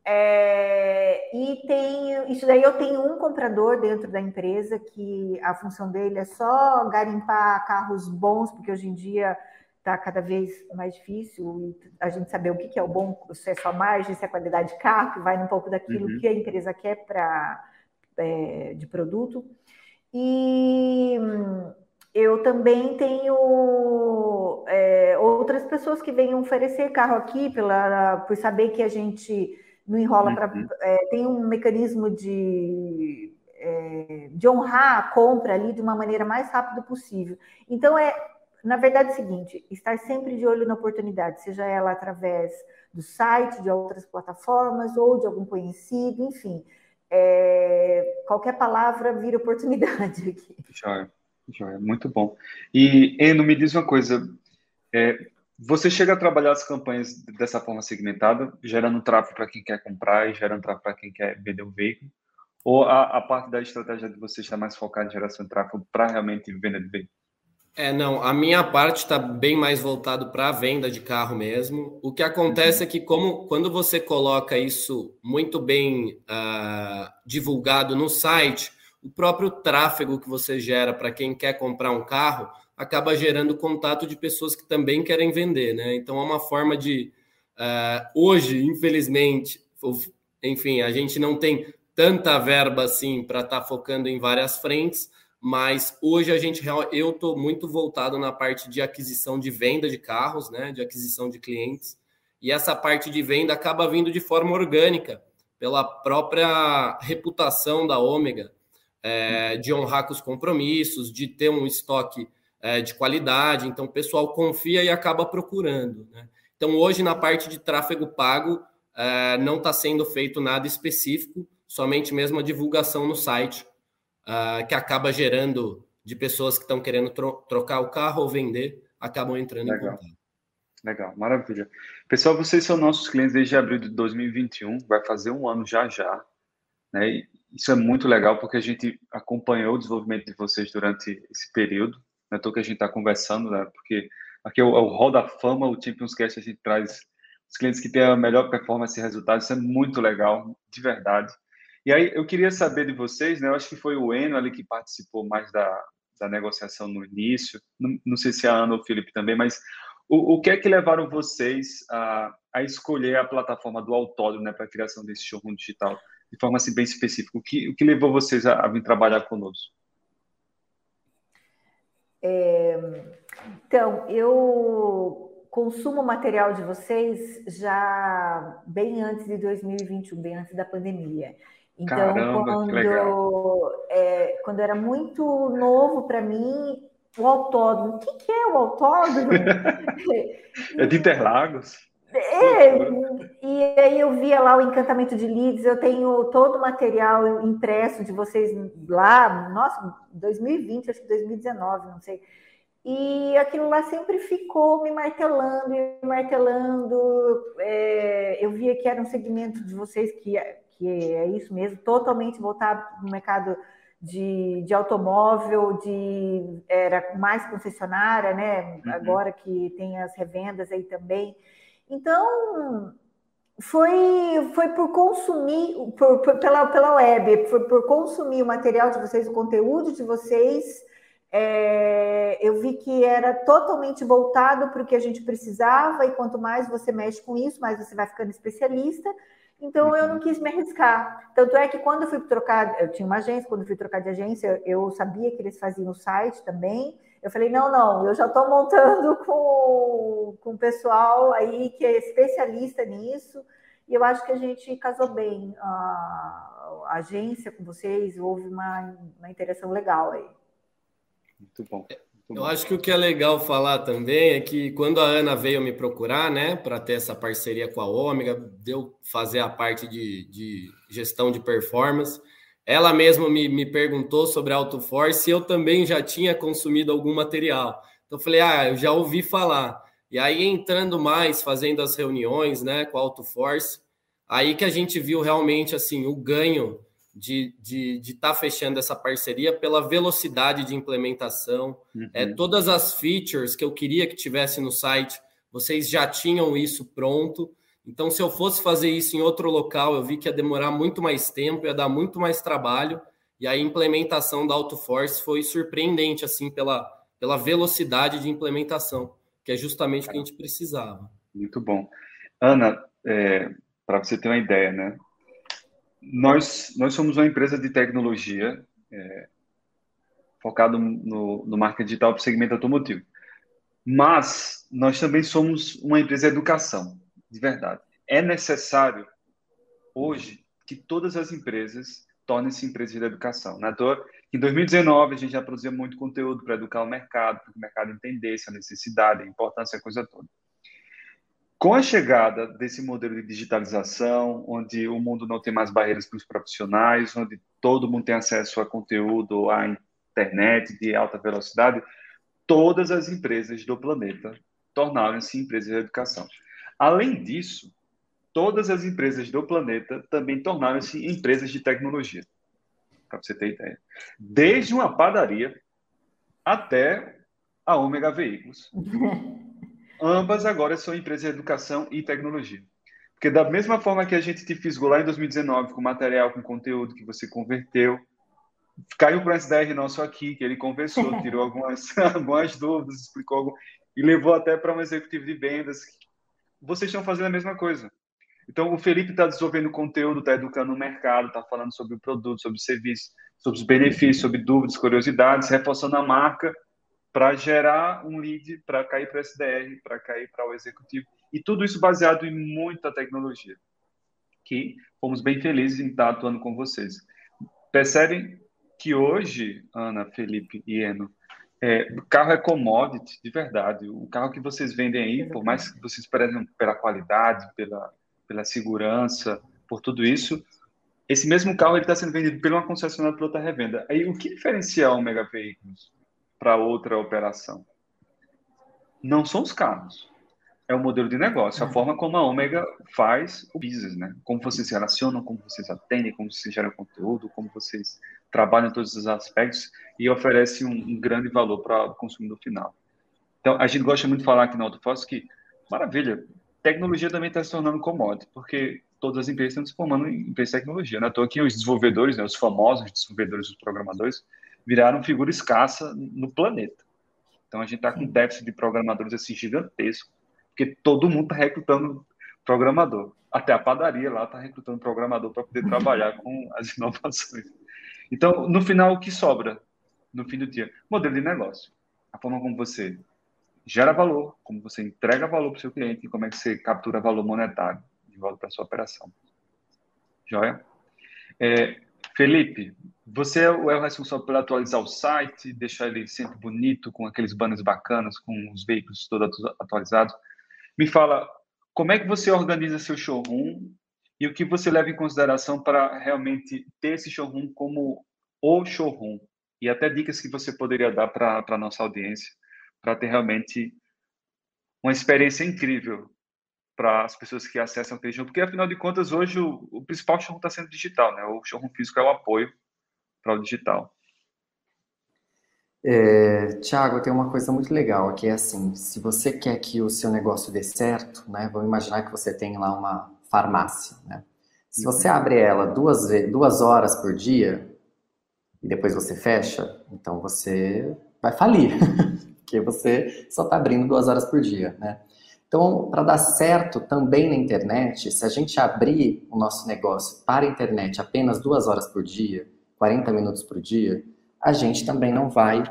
É, e tem isso daí eu tenho um comprador dentro da empresa que a função dele é só garimpar carros bons, porque hoje em dia está cada vez mais difícil a gente saber o que, é o bom, se é só margem, se é qualidade de carro, que vai um pouco daquilo uhum. que a empresa quer para é, de produto. E eu também tenho é, outras pessoas que vêm oferecer carro aqui pela, por saber que a gente não enrola uhum. para. É, tem um mecanismo de, é, de honrar a compra ali de uma maneira mais rápida possível. Então, é, na verdade, é o seguinte: estar sempre de olho na oportunidade, seja ela através do site, de outras plataformas ou de algum conhecido, enfim. É, qualquer palavra vira oportunidade *laughs* aqui. Joia, joia, muito bom. E, Eno, me diz uma coisa: é, você chega a trabalhar as campanhas dessa forma segmentada, gerando tráfego para quem quer comprar e gerando tráfego para quem quer vender um veículo? Ou a, a parte da estratégia de você está mais focada em geração de tráfego para realmente venda de veículo? É, não, a minha parte está bem mais voltado para a venda de carro mesmo. O que acontece uhum. é que, como quando você coloca isso muito bem uh, divulgado no site, o próprio tráfego que você gera para quem quer comprar um carro acaba gerando contato de pessoas que também querem vender, né? Então é uma forma de uh, hoje, infelizmente, enfim, a gente não tem tanta verba assim para estar tá focando em várias frentes mas hoje a gente eu estou muito voltado na parte de aquisição de venda de carros, né, de aquisição de clientes, e essa parte de venda acaba vindo de forma orgânica pela própria reputação da Ômega, é, de honrar com os compromissos, de ter um estoque é, de qualidade, então o pessoal confia e acaba procurando. Né? Então hoje na parte de tráfego pago é, não está sendo feito nada específico, somente mesmo a divulgação no site uh, que acaba gerando de pessoas que estão querendo tro trocar o carro ou vender, acabam entrando Legal. em contato. Legal, maravilha. Pessoal, vocês são nossos clientes desde abril de 2021, vai fazer um ano já já. Né? Isso é muito legal porque a gente acompanhou o desenvolvimento de vocês durante esse período. Não é que a gente está conversando, né? porque aqui é o, é o Hall da Fama, o Champions Cast, a gente traz os clientes que têm a melhor performance e resultados. Isso é muito legal, de verdade. E aí eu queria saber de vocês, né? Eu acho que foi o Eno ali que participou mais da, da negociação no início. Não, não sei se a Ana ou o Felipe também, mas o, o que é que levaram vocês a, a escolher a plataforma do autódromo né, para a criação desse showroom digital? De forma assim, bem específica. O que, o que levou vocês a, a vir trabalhar conosco? É, então, eu consumo material de vocês já bem antes de 2021, bem antes da pandemia. Então, Caramba, quando, é, quando era muito novo para mim, o autódromo, o que, que é o autódromo? *laughs* é de Interlagos? É, e aí eu via lá o encantamento de Leeds, eu tenho todo o material impresso de vocês lá, nossa, 2020, acho que 2019, não sei. E aquilo lá sempre ficou me martelando, me martelando. É, eu via que era um segmento de vocês que que é isso mesmo, totalmente voltado para o mercado de, de automóvel, de era mais concessionária, né? Uhum. Agora que tem as revendas aí também. Então, Foi, foi por consumir, por, por, pela, pela web, foi por consumir o material de vocês, o conteúdo de vocês. É, eu vi que era totalmente voltado para o que a gente precisava, e quanto mais você mexe com isso, mais você vai ficando especialista. Então eu não uhum. quis me arriscar. Tanto é que quando eu fui trocar, eu tinha uma agência, quando eu fui trocar de agência, eu sabia que eles faziam o site também. Eu falei, não, não, eu já estou montando *laughs* com, com o pessoal aí que é especialista nisso, e eu acho que a gente casou bem. A, a agência com vocês, houve uma, uma interação legal aí. Muito bom. Eu acho que o que é legal falar também é que quando a Ana veio me procurar, né, para ter essa parceria com a Ômega, deu fazer a parte de, de gestão de performance. Ela mesma me, me perguntou sobre AutoForce e eu também já tinha consumido algum material. Então eu falei, ah, eu já ouvi falar. E aí entrando mais, fazendo as reuniões, né, com a AutoForce, aí que a gente viu realmente assim o ganho de estar de, de tá fechando essa parceria pela velocidade de implementação. Uhum. É, todas as features que eu queria que tivesse no site, vocês já tinham isso pronto. Então, se eu fosse fazer isso em outro local, eu vi que ia demorar muito mais tempo, ia dar muito mais trabalho. E a implementação da AutoForce foi surpreendente, assim, pela, pela velocidade de implementação, que é justamente o que a gente precisava. Muito bom. Ana, é, para você ter uma ideia, né? Nós, nós somos uma empresa de tecnologia é, focado no, no marketing digital para o segmento automotivo. Mas nós também somos uma empresa de educação, de verdade. É necessário, hoje, que todas as empresas tornem-se empresas de educação. Na toa, em 2019, a gente já produzia muito conteúdo para educar o mercado, para que o mercado entendesse a necessidade, a importância, a coisa toda. Com a chegada desse modelo de digitalização, onde o mundo não tem mais barreiras para os profissionais, onde todo mundo tem acesso a conteúdo, à internet de alta velocidade, todas as empresas do planeta tornaram-se empresas de educação. Além disso, todas as empresas do planeta também tornaram-se empresas de tecnologia, para você ter ideia. Desde uma padaria até a Ômega Veículos. *laughs* ambas agora são empresas de educação e tecnologia. Porque da mesma forma que a gente te fisgou lá em 2019 com material, com conteúdo que você converteu, caiu para o SDR nosso aqui, que ele conversou, *laughs* tirou algumas, *laughs* algumas dúvidas, explicou algo, e levou até para um executivo de vendas. Vocês estão fazendo a mesma coisa. Então, o Felipe está desenvolvendo conteúdo, está educando o mercado, está falando sobre o produto, sobre o serviço, sobre os benefícios, sobre dúvidas, curiosidades, reforçando a marca para gerar um lead para cair para o SDR, para cair para o executivo. E tudo isso baseado em muita tecnologia, que fomos bem felizes em estar atuando com vocês. Percebem que hoje, Ana, Felipe e Eno, é, carro é commodity, de verdade. O carro que vocês vendem aí, por mais que vocês prezem pela qualidade, pela, pela segurança, por tudo isso, esse mesmo carro está sendo vendido por uma concessionária para outra revenda. Aí, o que diferencia o Mega Veículos para outra operação. Não são os carros, é o modelo de negócio, a é. forma como a Ômega faz o business, né? Como vocês se relacionam, como vocês atendem, como vocês geram conteúdo, como vocês trabalham em todos os aspectos e oferece um, um grande valor para o consumidor final. Então, a gente gosta muito de falar aqui na AutoFox que, maravilha, tecnologia também está se tornando commodity, porque todas as empresas estão se formando em empresas de tecnologia. Né? Estou aqui os desenvolvedores, né, os famosos desenvolvedores, os programadores, viraram figura escassa no planeta. Então a gente está com um déficit de programadores assim gigantesco, porque todo mundo está recrutando programador. Até a padaria lá está recrutando programador para poder trabalhar com as *laughs* inovações. Então, no final, o que sobra no fim do dia? Modelo de negócio. A forma como você gera valor, como você entrega valor para o seu cliente e como é que você captura valor monetário de volta para sua operação. Joia? É, Felipe, você é o responsável por atualizar o site, deixar ele sempre bonito, com aqueles banners bacanas, com os veículos todos atualizados. Me fala, como é que você organiza seu showroom e o que você leva em consideração para realmente ter esse showroom como o showroom? E até dicas que você poderia dar para a nossa audiência, para ter realmente uma experiência incrível para as pessoas que acessam aquele showroom, porque afinal de contas hoje o, o principal showroom está sendo digital, né? O showroom físico é o apoio para o digital. É, Tiago, tem uma coisa muito legal aqui, é assim, se você quer que o seu negócio dê certo, né, vamos imaginar que você tem lá uma farmácia, né? Se você abre ela duas, duas horas por dia e depois você fecha, então você vai falir, *laughs* porque você só está abrindo duas horas por dia, né? Então, para dar certo também na internet, se a gente abrir o nosso negócio para a internet apenas duas horas por dia, 40 minutos por dia, a gente também não vai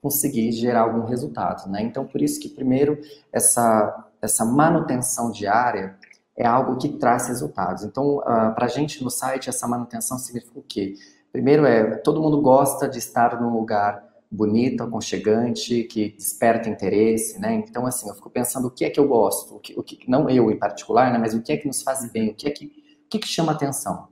conseguir gerar algum resultado, né? Então, por isso que primeiro essa essa manutenção diária é algo que traz resultados. Então, uh, ah, para a gente no site, essa manutenção significa o quê? Primeiro é, todo mundo gosta de estar num lugar bonito, aconchegante, que desperta interesse, né? Então, assim, eu fico pensando o que é que eu gosto, o que, o que não eu em particular, né? Mas o que é que nos faz bem, o que é que, o que, que chama atenção,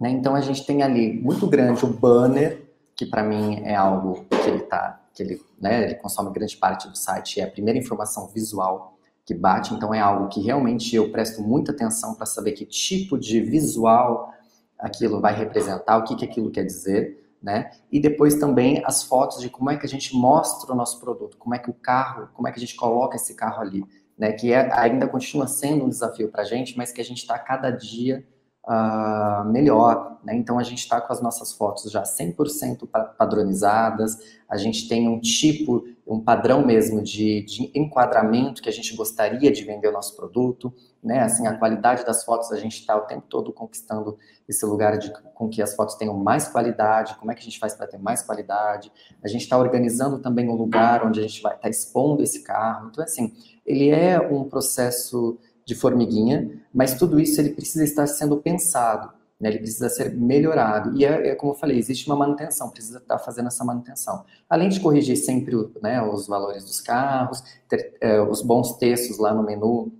né? Então, a gente tem ali muito grande o banner, que para mim é algo que ele tá, que ele, né? Ele consome grande parte do site, é a primeira informação visual que bate, então é algo que realmente eu presto muita atenção para saber que tipo de visual aquilo vai representar, o que, que aquilo quer dizer, né? E depois também as fotos de como é que a gente mostra o nosso produto, como é que o carro, como é que a gente coloca esse carro ali, né? Que é, ainda continua sendo um desafio para a gente, mas que a gente está cada dia uh, melhor, né? Então a gente está com as nossas fotos já 100% padronizadas, a gente tem um tipo, um padrão mesmo de, de enquadramento que a gente gostaria de vender o nosso produto, né? Assim, a qualidade das fotos, a gente está o tempo todo conquistando esse lugar de com que as fotos tenham mais qualidade, como é que a gente faz para ter mais qualidade. A gente está organizando também um lugar onde a gente vai estar tá expondo esse carro. Então, assim, ele é um processo de formiguinha, mas tudo isso ele precisa estar sendo pensado. Né, ele precisa ser melhorado. E é, é, como eu falei, existe uma manutenção, precisa estar fazendo essa manutenção. Além de corrigir sempre né, os valores dos carros, ter é, os bons textos lá no menu,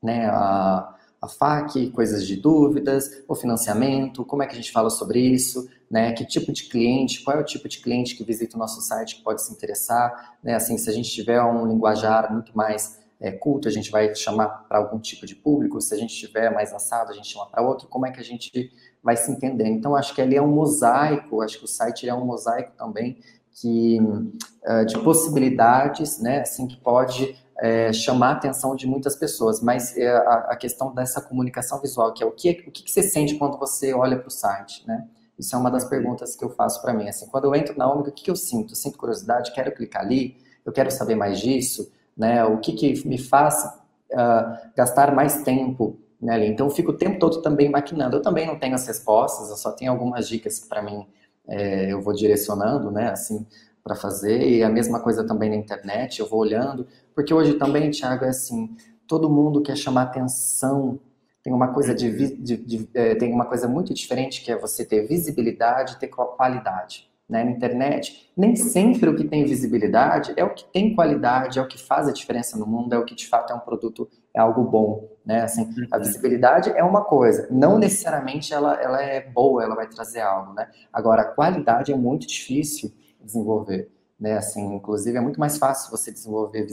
né, a, a FAQ, coisas de dúvidas, o financiamento, como é que a gente fala sobre isso, né, que tipo de cliente, qual é o tipo de cliente que visita o nosso site que pode se interessar, né, assim, se a gente tiver um linguajar muito mais é, culto, a gente vai chamar para algum tipo de público, se a gente tiver mais assado, a gente chama para outro, como é que a gente vai se entender. Então, acho que ali é um mosaico, acho que o site é um mosaico também que, uh, de possibilidades, né, assim, que pode é, chamar a atenção de muitas pessoas, mas é a, a, questão dessa comunicação visual, que é o que, o que você sente quando você olha para o site, né? Isso é uma das perguntas que eu faço para mim. Assim, quando eu entro na Omega, o que, que eu sinto? Eu sinto curiosidade, quero clicar ali, eu quero saber mais disso, né? O que, que me faz uh, gastar mais tempo ali? Então, eu fico o tempo todo também maquinando. Eu também não tenho as respostas, eu só tenho algumas dicas que para mim é, eu vou direcionando, né? Assim, para fazer, e a mesma coisa também na internet, eu vou olhando, porque hoje também, Thiago, é assim, todo mundo quer chamar atenção, tem uma coisa de, de, de é, tem uma coisa muito diferente que é você ter visibilidade e ter qualidade. Né? Na internet, nem sempre o que tem visibilidade é o que tem qualidade, é o que faz a diferença no mundo, é o que de fato é um produto, é algo bom, né? Assim, a uhum. visibilidade é uma coisa, não necessariamente ela, ela é boa, ela vai trazer algo, né? Agora, a qualidade é muito difícil desenvolver, né? Assim, inclusive é muito mais fácil você desenvolver,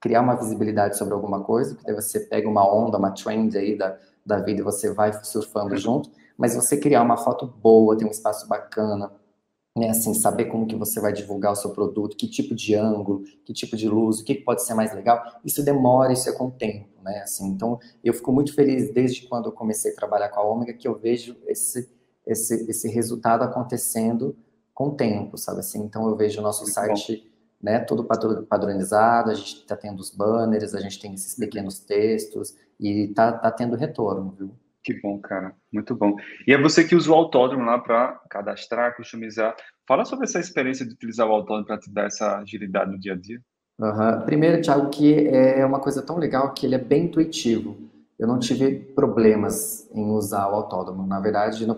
criar uma visibilidade sobre alguma coisa, porque daí você pega uma onda, uma trend aí da, da vida e você vai surfando junto, mas você criar uma foto boa, ter um espaço bacana, né, assim, saber como que você vai divulgar o seu produto, que tipo de ângulo, que tipo de luz, o que pode ser mais legal, isso demora, isso é com o tempo, né, assim, então eu fico muito feliz desde quando eu comecei a trabalhar com a Ômega que eu vejo esse, esse, esse resultado acontecendo com o tempo, sabe assim? Então eu vejo o nosso Muito site, bom. né, todo padronizado, a gente está tendo os banners, a gente tem esses pequenos textos e tá, tá tendo retorno, viu? Que bom, cara. Muito bom. E é você que usa o autódromo lá para cadastrar, customizar. Fala sobre essa experiência de utilizar o autódromo para te dar essa agilidade no dia a dia. Uhum. Primeiro, Thiago, que é uma coisa tão legal que ele é bem intuitivo eu não tive problemas em usar o autódromo. Na verdade, no,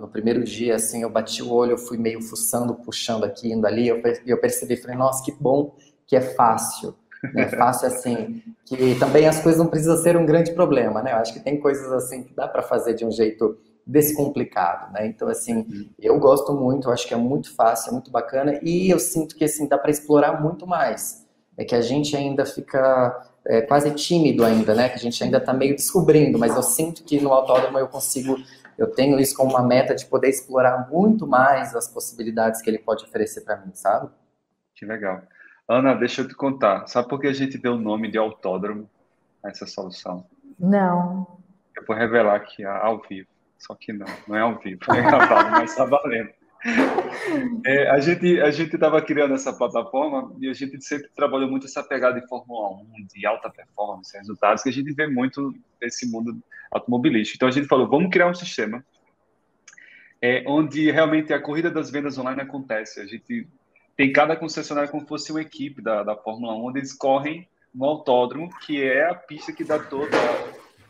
no, primeiro dia, assim, eu bati o olho, eu fui meio fuçando, puxando aqui, indo ali, eu, eu percebi, falei, nossa, que bom que é fácil. Né? Fácil assim, que também as coisas não precisam ser um grande problema, né? Eu acho que tem coisas assim que dá para fazer de um jeito descomplicado, né? Então, assim, uhum. eu gosto muito, eu acho que é muito fácil, é muito bacana, e eu sinto que, assim, dá para explorar muito mais. É que a gente ainda fica é, quase tímido ainda, né? Que a gente ainda está meio descobrindo, mas eu sinto que no autódromo eu consigo, eu tenho isso como uma meta de poder explorar muito mais as possibilidades que ele pode oferecer para mim, sabe? Que legal. Ana, deixa eu te contar. Sabe por que a gente deu o nome de autódromo a essa solução? Não. Eu vou revelar aqui ao vivo. Só que não, não é ao vivo, é gravado, mas está valendo. É, a gente a gente estava criando essa plataforma e a gente sempre trabalhou muito essa pegada de Fórmula 1, de alta performance, resultados que a gente vê muito nesse mundo automobilístico. Então a gente falou, vamos criar um sistema é, onde realmente a corrida das vendas online acontece. A gente tem cada concessionária como se fosse uma equipe da, da Fórmula 1, onde eles correm no autódromo, que é a pista que dá toda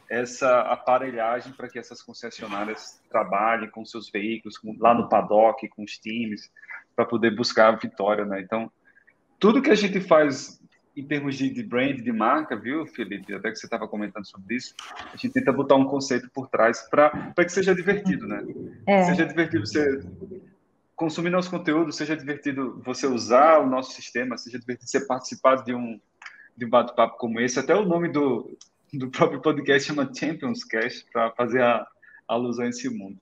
essa aparelhagem para que essas concessionárias trabalhem com seus veículos, com, lá no paddock, com os times, para poder buscar a vitória, né? Então, tudo que a gente faz em termos de, de brand, de marca, viu, Felipe? Até que você estava comentando sobre isso, a gente tenta botar um conceito por trás para que seja divertido, né? É. Seja divertido você consumir nosso conteúdo, seja divertido você usar o nosso sistema, seja divertido você participar de um, de um bate-papo como esse. Até o nome do, do próprio podcast chama Champions Cast, para fazer a, a alusão a esse mundo.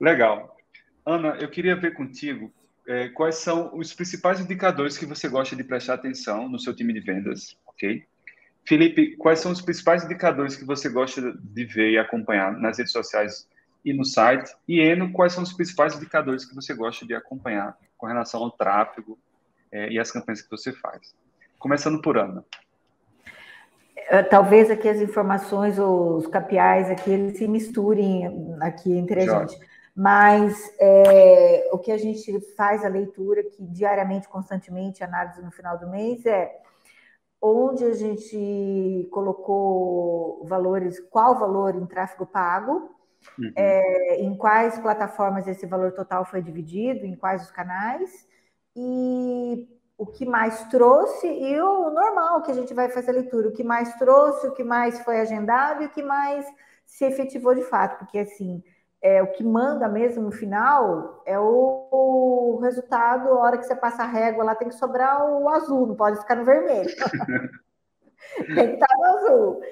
Legal. Ana, eu queria ver contigo é, quais são os principais indicadores que você gosta de prestar atenção no seu time de vendas, ok? Felipe, quais são os principais indicadores que você gosta de ver e acompanhar nas redes sociais e no site? E Eno, quais são os principais indicadores que você gosta de acompanhar com relação ao tráfego é, e as campanhas que você faz? Começando por Ana. Eh, talvez aqui as informações, os capiais aqui, eles se misturem aqui entre a gente. Mas é, o que a gente faz a leitura, que diariamente, constantemente, análise no final do mês, é onde a gente colocou valores, qual valor em tráfego pago, uhum. é, em quais plataformas esse valor total foi dividido, em quais os canais, e o que mais trouxe e o normal que a gente vai fazer a leitura, o que mais trouxe, o que mais foi agendado e o que mais se efetivou de fato, porque assim, é, o que manda mesmo no final é o, o, resultado, a hora que você passa a régua lá tem que sobrar o azul, não pode ficar no vermelho. *laughs* tem que estar no azul.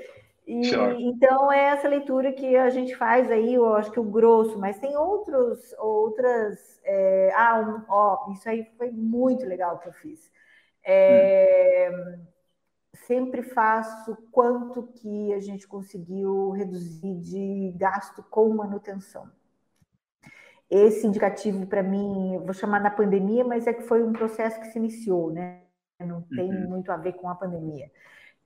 E, Então é essa leitura que a gente faz aí, eu acho que o grosso, mas tem outros, outras. É, ah, um, ó, isso aí foi muito legal que eu fiz. É, hum. Sempre faço quanto que a gente conseguiu reduzir de gasto com manutenção. Esse indicativo, para mim, vou chamar na pandemia, mas é que foi um processo que se iniciou, né? Não tem uhum. muito a ver com a pandemia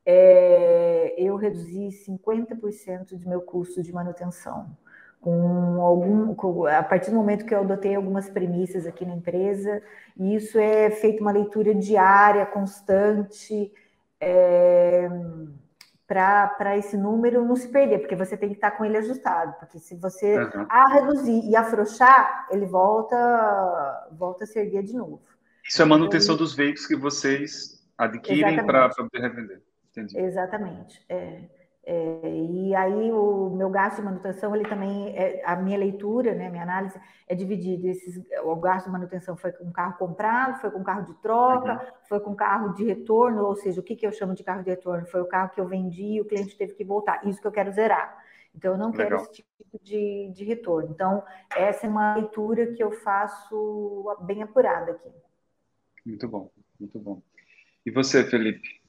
é, eu reduzi 50% do meu custo de manutenção. Com algum, com, a partir do momento que eu adotei algumas premissas aqui na empresa, e isso é feito uma leitura diária, constante, é, para esse número não se perder, porque você tem que estar com ele ajustado, porque se você uhum. a reduzir e afrouxar, ele volta, volta a ser guia de novo. Isso é manutenção então, dos veículos que vocês adquirem para poder revender. Entendi. Exatamente. É, é, e aí o meu gasto de manutenção, ele também, é, a minha leitura, né, minha análise é dividida. Esses, o gasto de manutenção foi com carro comprado, foi com carro de troca, uhum. foi com carro de retorno, ou seja, o que, que eu chamo de carro de retorno? Foi o carro que eu vendi e o cliente teve que voltar. Isso que eu quero zerar. Então, eu não Legal. quero esse tipo de, de retorno. Então, essa é uma leitura que eu faço bem apurada aqui. Muito bom, muito bom. E você, Felipe?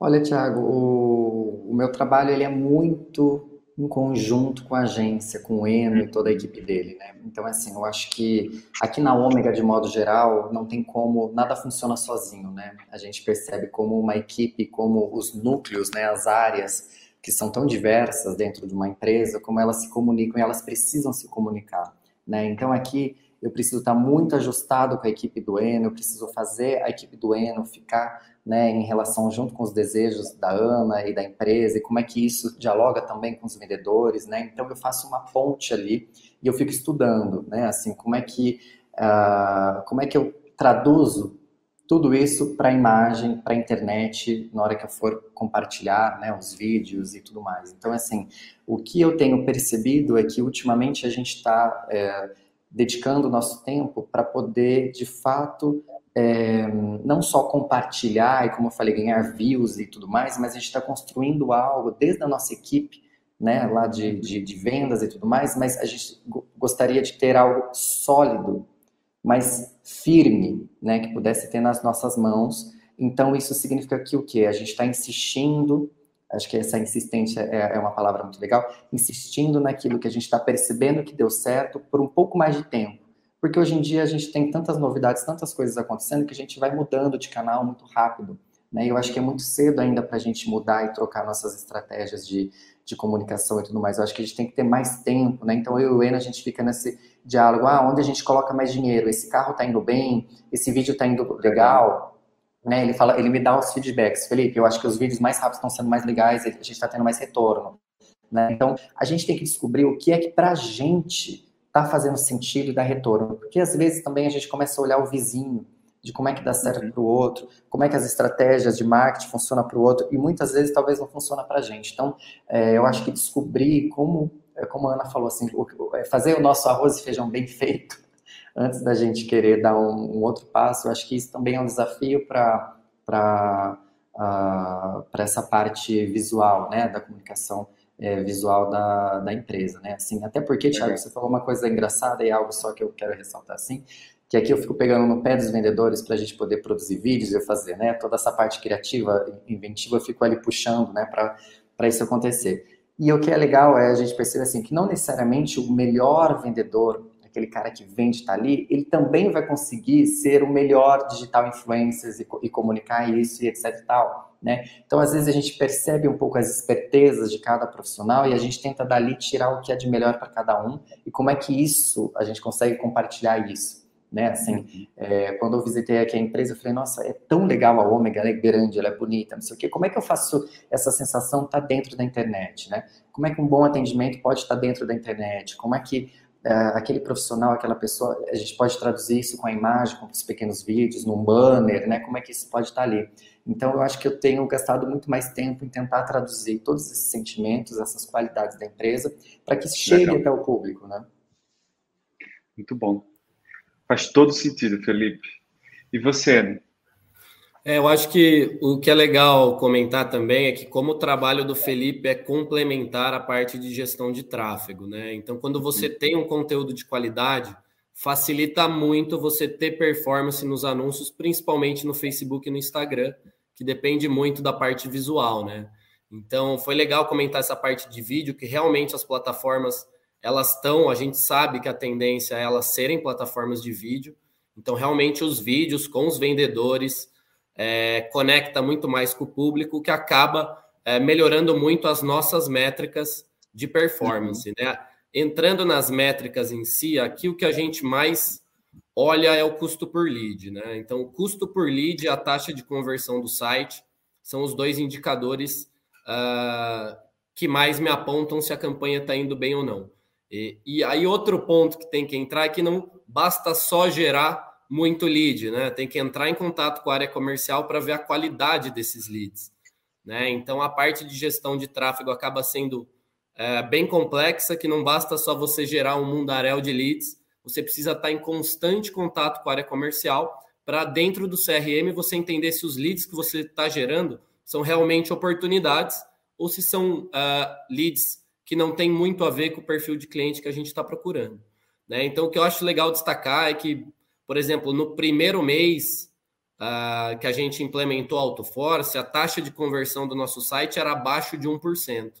Olha, Thiago, o, o meu trabalho ele é muito em conjunto com a agência, com o Eno e toda a equipe dele, né? Então, assim, eu acho que aqui na Ômega, de modo geral, não tem como, nada funciona sozinho, né? A gente percebe como uma equipe, como os núcleos, né, as áreas que são tão diversas dentro de uma empresa, como elas se comunicam e elas precisam se comunicar, né? Então, aqui eu preciso estar muito ajustado com a equipe do Eno, eu preciso fazer a equipe do Eno ficar né, em relação junto com os desejos da Ana e da empresa, e como é que isso dialoga também com os vendedores, né? Então eu faço uma ponte ali e eu fico estudando, né? Assim, como é que uh, como é que eu traduzo tudo isso para imagem, para internet, na hora que eu for compartilhar né, os vídeos e tudo mais. Então, assim, o que eu tenho percebido é que ultimamente a gente está é, dedicando o nosso tempo para poder, de fato, é, não só compartilhar e, como eu falei, ganhar views e tudo mais, mas a gente está construindo algo desde a nossa equipe, né, lá de, de, de, vendas e tudo mais, mas a gente gostaria de ter algo sólido, mais firme, né, que pudesse ter nas nossas mãos. Então, isso significa que o quê? A gente está insistindo Acho que essa insistência é, é uma palavra muito legal. Insistindo naquilo que a gente está percebendo que deu certo por um pouco mais de tempo. Porque hoje em dia a gente tem tantas novidades, tantas coisas acontecendo que a gente vai mudando de canal muito rápido. Né? Eu acho que é muito cedo ainda para a gente mudar e trocar nossas estratégias de, de comunicação e tudo mais. Eu acho que a gente tem que ter mais tempo, né? Então eu e o Ena, a gente fica nesse diálogo, ah, onde a gente coloca mais dinheiro? Esse carro está indo bem? Esse vídeo está indo legal? Né? Ele fala, ele me dá os feedbacks. Felipe, eu acho que os vídeos mais rápidos estão sendo mais legais, a gente está tendo mais retorno. Né? Então, a gente tem que descobrir o que é que para a gente está fazendo sentido e dá retorno. Porque às vezes também a gente começa a olhar o vizinho, de como é que dá certo uhum. para o outro, como é que as estratégias de marketing funcionam para o outro, e muitas vezes talvez não funciona para a gente. Então, é, eu acho que descobrir como, é, como a Ana falou, assim, é, fazer o nosso arroz e feijão bem *laughs* feito, antes da gente querer dar um, um outro passo, eu acho que isso também é um desafio para uh, essa parte visual, né, da comunicação é, visual da, da empresa, né, assim, até porque, Thiago, você falou uma coisa engraçada e algo só que eu quero ressaltar, assim, que aqui eu fico pegando no pé dos vendedores para a gente poder produzir vídeos e fazer, né? Toda essa parte criativa, inventiva, eu fico ali puxando, né, para isso acontecer. E o que é legal é a gente perceber assim que não necessariamente o melhor vendedor, aquele cara que vende está ali, ele também vai conseguir ser o melhor digital influencer e, e comunicar isso e etc e tal, né? Então às vezes a gente percebe um pouco as espertezas de cada profissional e a gente tenta dali tirar o que é de melhor para cada um e como é que isso a gente consegue compartilhar isso né? Assim, uhum. é, quando eu visitei aqui a empresa, eu falei, nossa, é tão legal a Ômega, ela é grande, ela é bonita, não sei o quê. Como é que eu faço essa sensação estar tá dentro da internet, né? Como é que um bom atendimento pode estar tá dentro da internet? Como é que aquele profissional, aquela pessoa, a gente pode traduzir isso com a imagem, com os pequenos vídeos, num banner, né? Como é que isso pode estar tá ali? Então, eu acho que eu tenho gastado muito mais tempo em tentar traduzir todos esses sentimentos, essas qualidades da empresa, para que chegue legal. até o público, né? Muito bom. Faz todo sentido, Felipe. E você? É, eu acho que o que é legal comentar também é que como o trabalho do Felipe é complementar a parte de gestão de tráfego, né? Então, quando você tem um conteúdo de qualidade, facilita muito você ter performance nos anúncios, principalmente no Facebook e no Instagram, que depende muito da parte visual, né? Então, foi legal comentar essa parte de vídeo, que realmente as plataformas elas estão, a gente sabe que a tendência é elas serem plataformas de vídeo, então realmente os vídeos com os vendedores é, conecta muito mais com o público, que acaba é, melhorando muito as nossas métricas de performance, uhum. né? Entrando nas métricas em si, aqui o que a gente mais olha é o custo por lead, né? Então, o custo por lead e a taxa de conversão do site são os dois indicadores uh, que mais me apontam se a campanha está indo bem ou não. E, e, aí outro ponto que tem que entrar é que não basta só gerar muito lead, né? Tem que entrar em contato com a área comercial para ver a qualidade desses leads, né? Então a parte de gestão de tráfego acaba sendo é, bem complexa, que não basta só você gerar um mundaréu de leads, você precisa estar em constante contato com a área comercial para dentro do CRM você entender se os leads que você está gerando são realmente oportunidades ou se são uh, leads que não tem muito a ver com o perfil de cliente que a gente está procurando. Né? Então, o que eu acho legal destacar é que, por exemplo, no primeiro mês uh, que a gente implementou AutoForce, a taxa de conversão do nosso site era abaixo de 1%.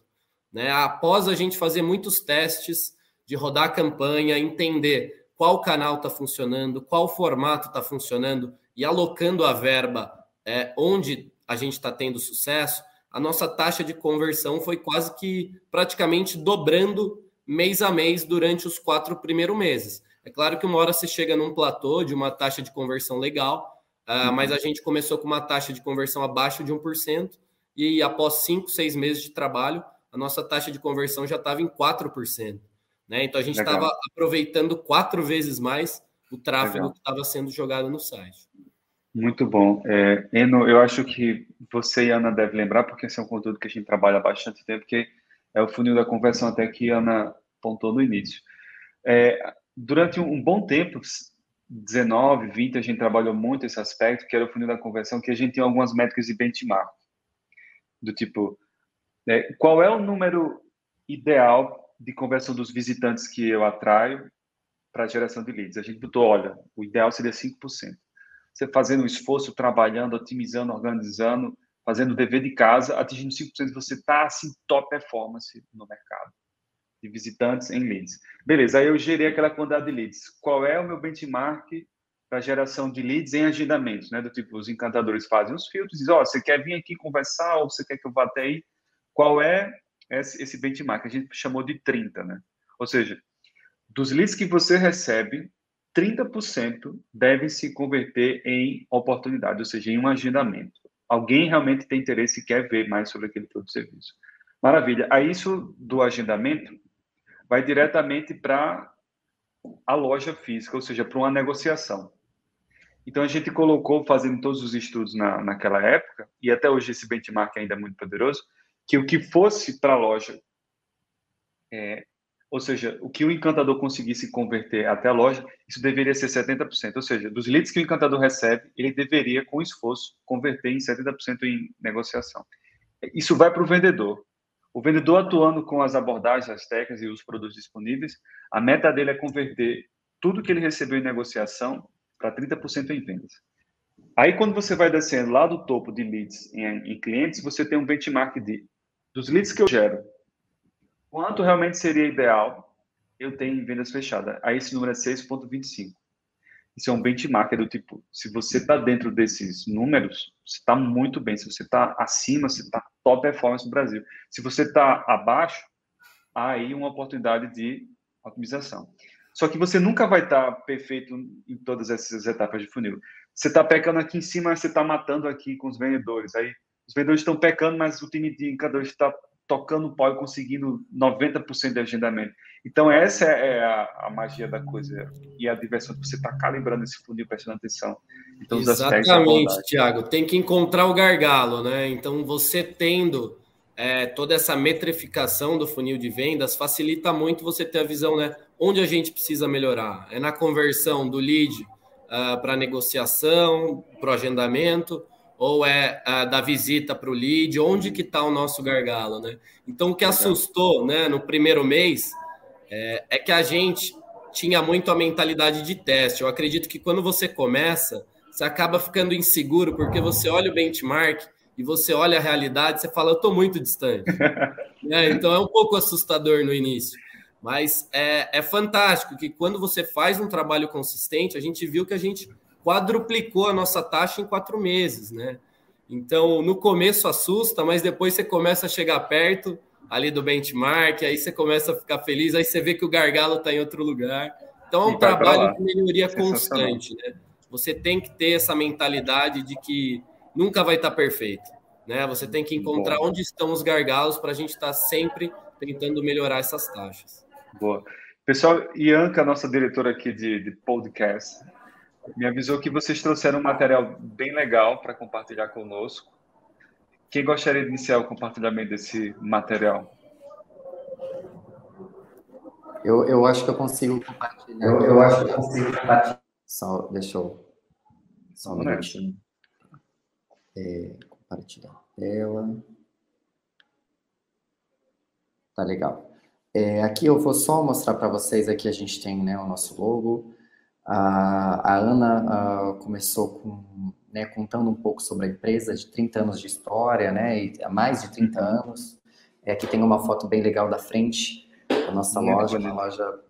Né? Após a gente fazer muitos testes de rodar a campanha, entender qual canal está funcionando, qual formato está funcionando e alocando a verba é, onde a gente está tendo sucesso, a nossa taxa de conversão foi quase que praticamente dobrando mês a mês durante os quatro primeiros meses. É claro que uma hora você chega num platô de uma taxa de conversão legal, uh, mas a gente começou com uma taxa de conversão abaixo de 1%, e após cinco, seis meses de trabalho, a nossa taxa de conversão já estava em 4%. Né? Então a gente estava aproveitando quatro vezes mais o tráfego legal. que estava sendo jogado no site. Muito bom. É, Eno, eu acho que você e Ana devem lembrar, porque esse é um conteúdo que a gente trabalha há bastante tempo, que é o funil da conversão até que a Ana pontou no início. É, durante um, bom tempo, 19, 20, a gente trabalhou muito esse aspecto, que era o funil da conversão, que a gente tinha algumas métricas de benchmark, do tipo, é, qual é o número ideal de conversão dos visitantes que eu atraio para a geração de leads? A gente botou, olha, o ideal seria 5% você fazendo um esforço, trabalhando, otimizando, organizando, fazendo o dever de casa, atingindo 5%, você está assim, top performance no mercado de visitantes em leads. Beleza, aí eu gerei aquela quantidade de leads. Qual é o meu benchmark para geração de leads em agendamentos, né? Do tipo, os encantadores fazem os filtros, dizem, ó, oh, você quer vir aqui conversar ou você quer que eu vá até aí? Qual é esse benchmark? A gente chamou de 30, né? Ou seja, dos leads que você recebe, 30% devem se converter em oportunidade, ou seja, em um agendamento. Alguém realmente tem interesse e quer ver mais sobre aquele produto ou serviço. Maravilha. Aí isso do agendamento vai diretamente para a loja física, ou seja, para uma negociação. Então, a gente colocou, fazendo todos os estudos na, naquela época, e até hoje esse benchmark ainda é muito poderoso, que o que fosse para a loja, é, ou seja, o que o encantador conseguisse converter até a loja, isso deveria ser 70%. Ou seja, dos leads que o encantador recebe, ele deveria, com esforço, converter em 70% em negociação. Isso vai para o vendedor. O vendedor atuando com as abordagens, as técnicas e os produtos disponíveis, a meta dele é converter tudo que ele recebeu em negociação para 30% em vendas. Aí, quando você vai descendo lá do topo de leads em, em, clientes, você tem um benchmark de dos leads que eu gero, quanto realmente seria ideal eu ter em vendas fechadas. Aí esse número é 6,25. Isso é um benchmark, é do tipo, se você está dentro desses números, você está muito bem. Se você está acima, você está top performance no Brasil. Se você está abaixo, há aí uma oportunidade de otimização. Só que você nunca vai estar perfeito em todas essas etapas de funil. Você está pecando aqui em cima, você está matando aqui com os vendedores. Aí os vendedores estão pecando, mas o time de indicadores está tocando o pau e conseguindo 90% de agendamento. Então, essa é a, a, magia da coisa e a diversão de você estar tá calibrando esse funil, prestando atenção. Então, Exatamente, Tiago. Tem que encontrar o gargalo, né? Então, você tendo é, toda essa metrificação do funil de vendas facilita muito você ter a visão, né? Onde a gente precisa melhorar? É na conversão do lead uh, para negociação, para o agendamento, ou é uh, da visita para o lead? Onde que está o nosso gargalo, né? Então, o que assustou, né, no primeiro mês, é, é que a gente tinha muito a mentalidade de teste. Eu acredito que quando você começa, você acaba ficando inseguro porque você olha o benchmark e você olha a realidade, você fala, eu estou muito distante. *laughs* é, então é um pouco assustador no início. Mas é, é fantástico que quando você faz um trabalho consistente, a gente viu que a gente quadruplicou a nossa taxa em quatro meses, né? Então, no começo assusta, mas depois você começa a chegar perto ali do benchmark, aí você começa a ficar feliz, aí você vê que o gargalo está em outro lugar. Então, é um trabalho de melhoria constante, né? Você tem que ter essa mentalidade de que nunca vai estar perfeito. Né? Você tem que encontrar Boa. onde estão os gargalos para a gente estar tá sempre tentando melhorar essas taxas. Boa. Pessoal, Ianca, nossa diretora aqui de, de podcast, me avisou que vocês trouxeram um material bem legal para compartilhar conosco. Quem gostaria de iniciar o compartilhamento desse material? Eu, eu acho que eu consigo compartilhar. Eu, eu acho que eu consigo compartilhar. Só, deixa eu. Só um minutinho. É, compartilhar a tela. Tá legal. É, aqui eu vou só mostrar para vocês, aqui a gente tem né, o nosso logo. A, a Ana a, começou com, né, contando um pouco sobre a empresa, de 30 anos de história, né, e há mais de 30 anos. É, aqui tem uma foto bem legal da frente da nossa loja, uma loja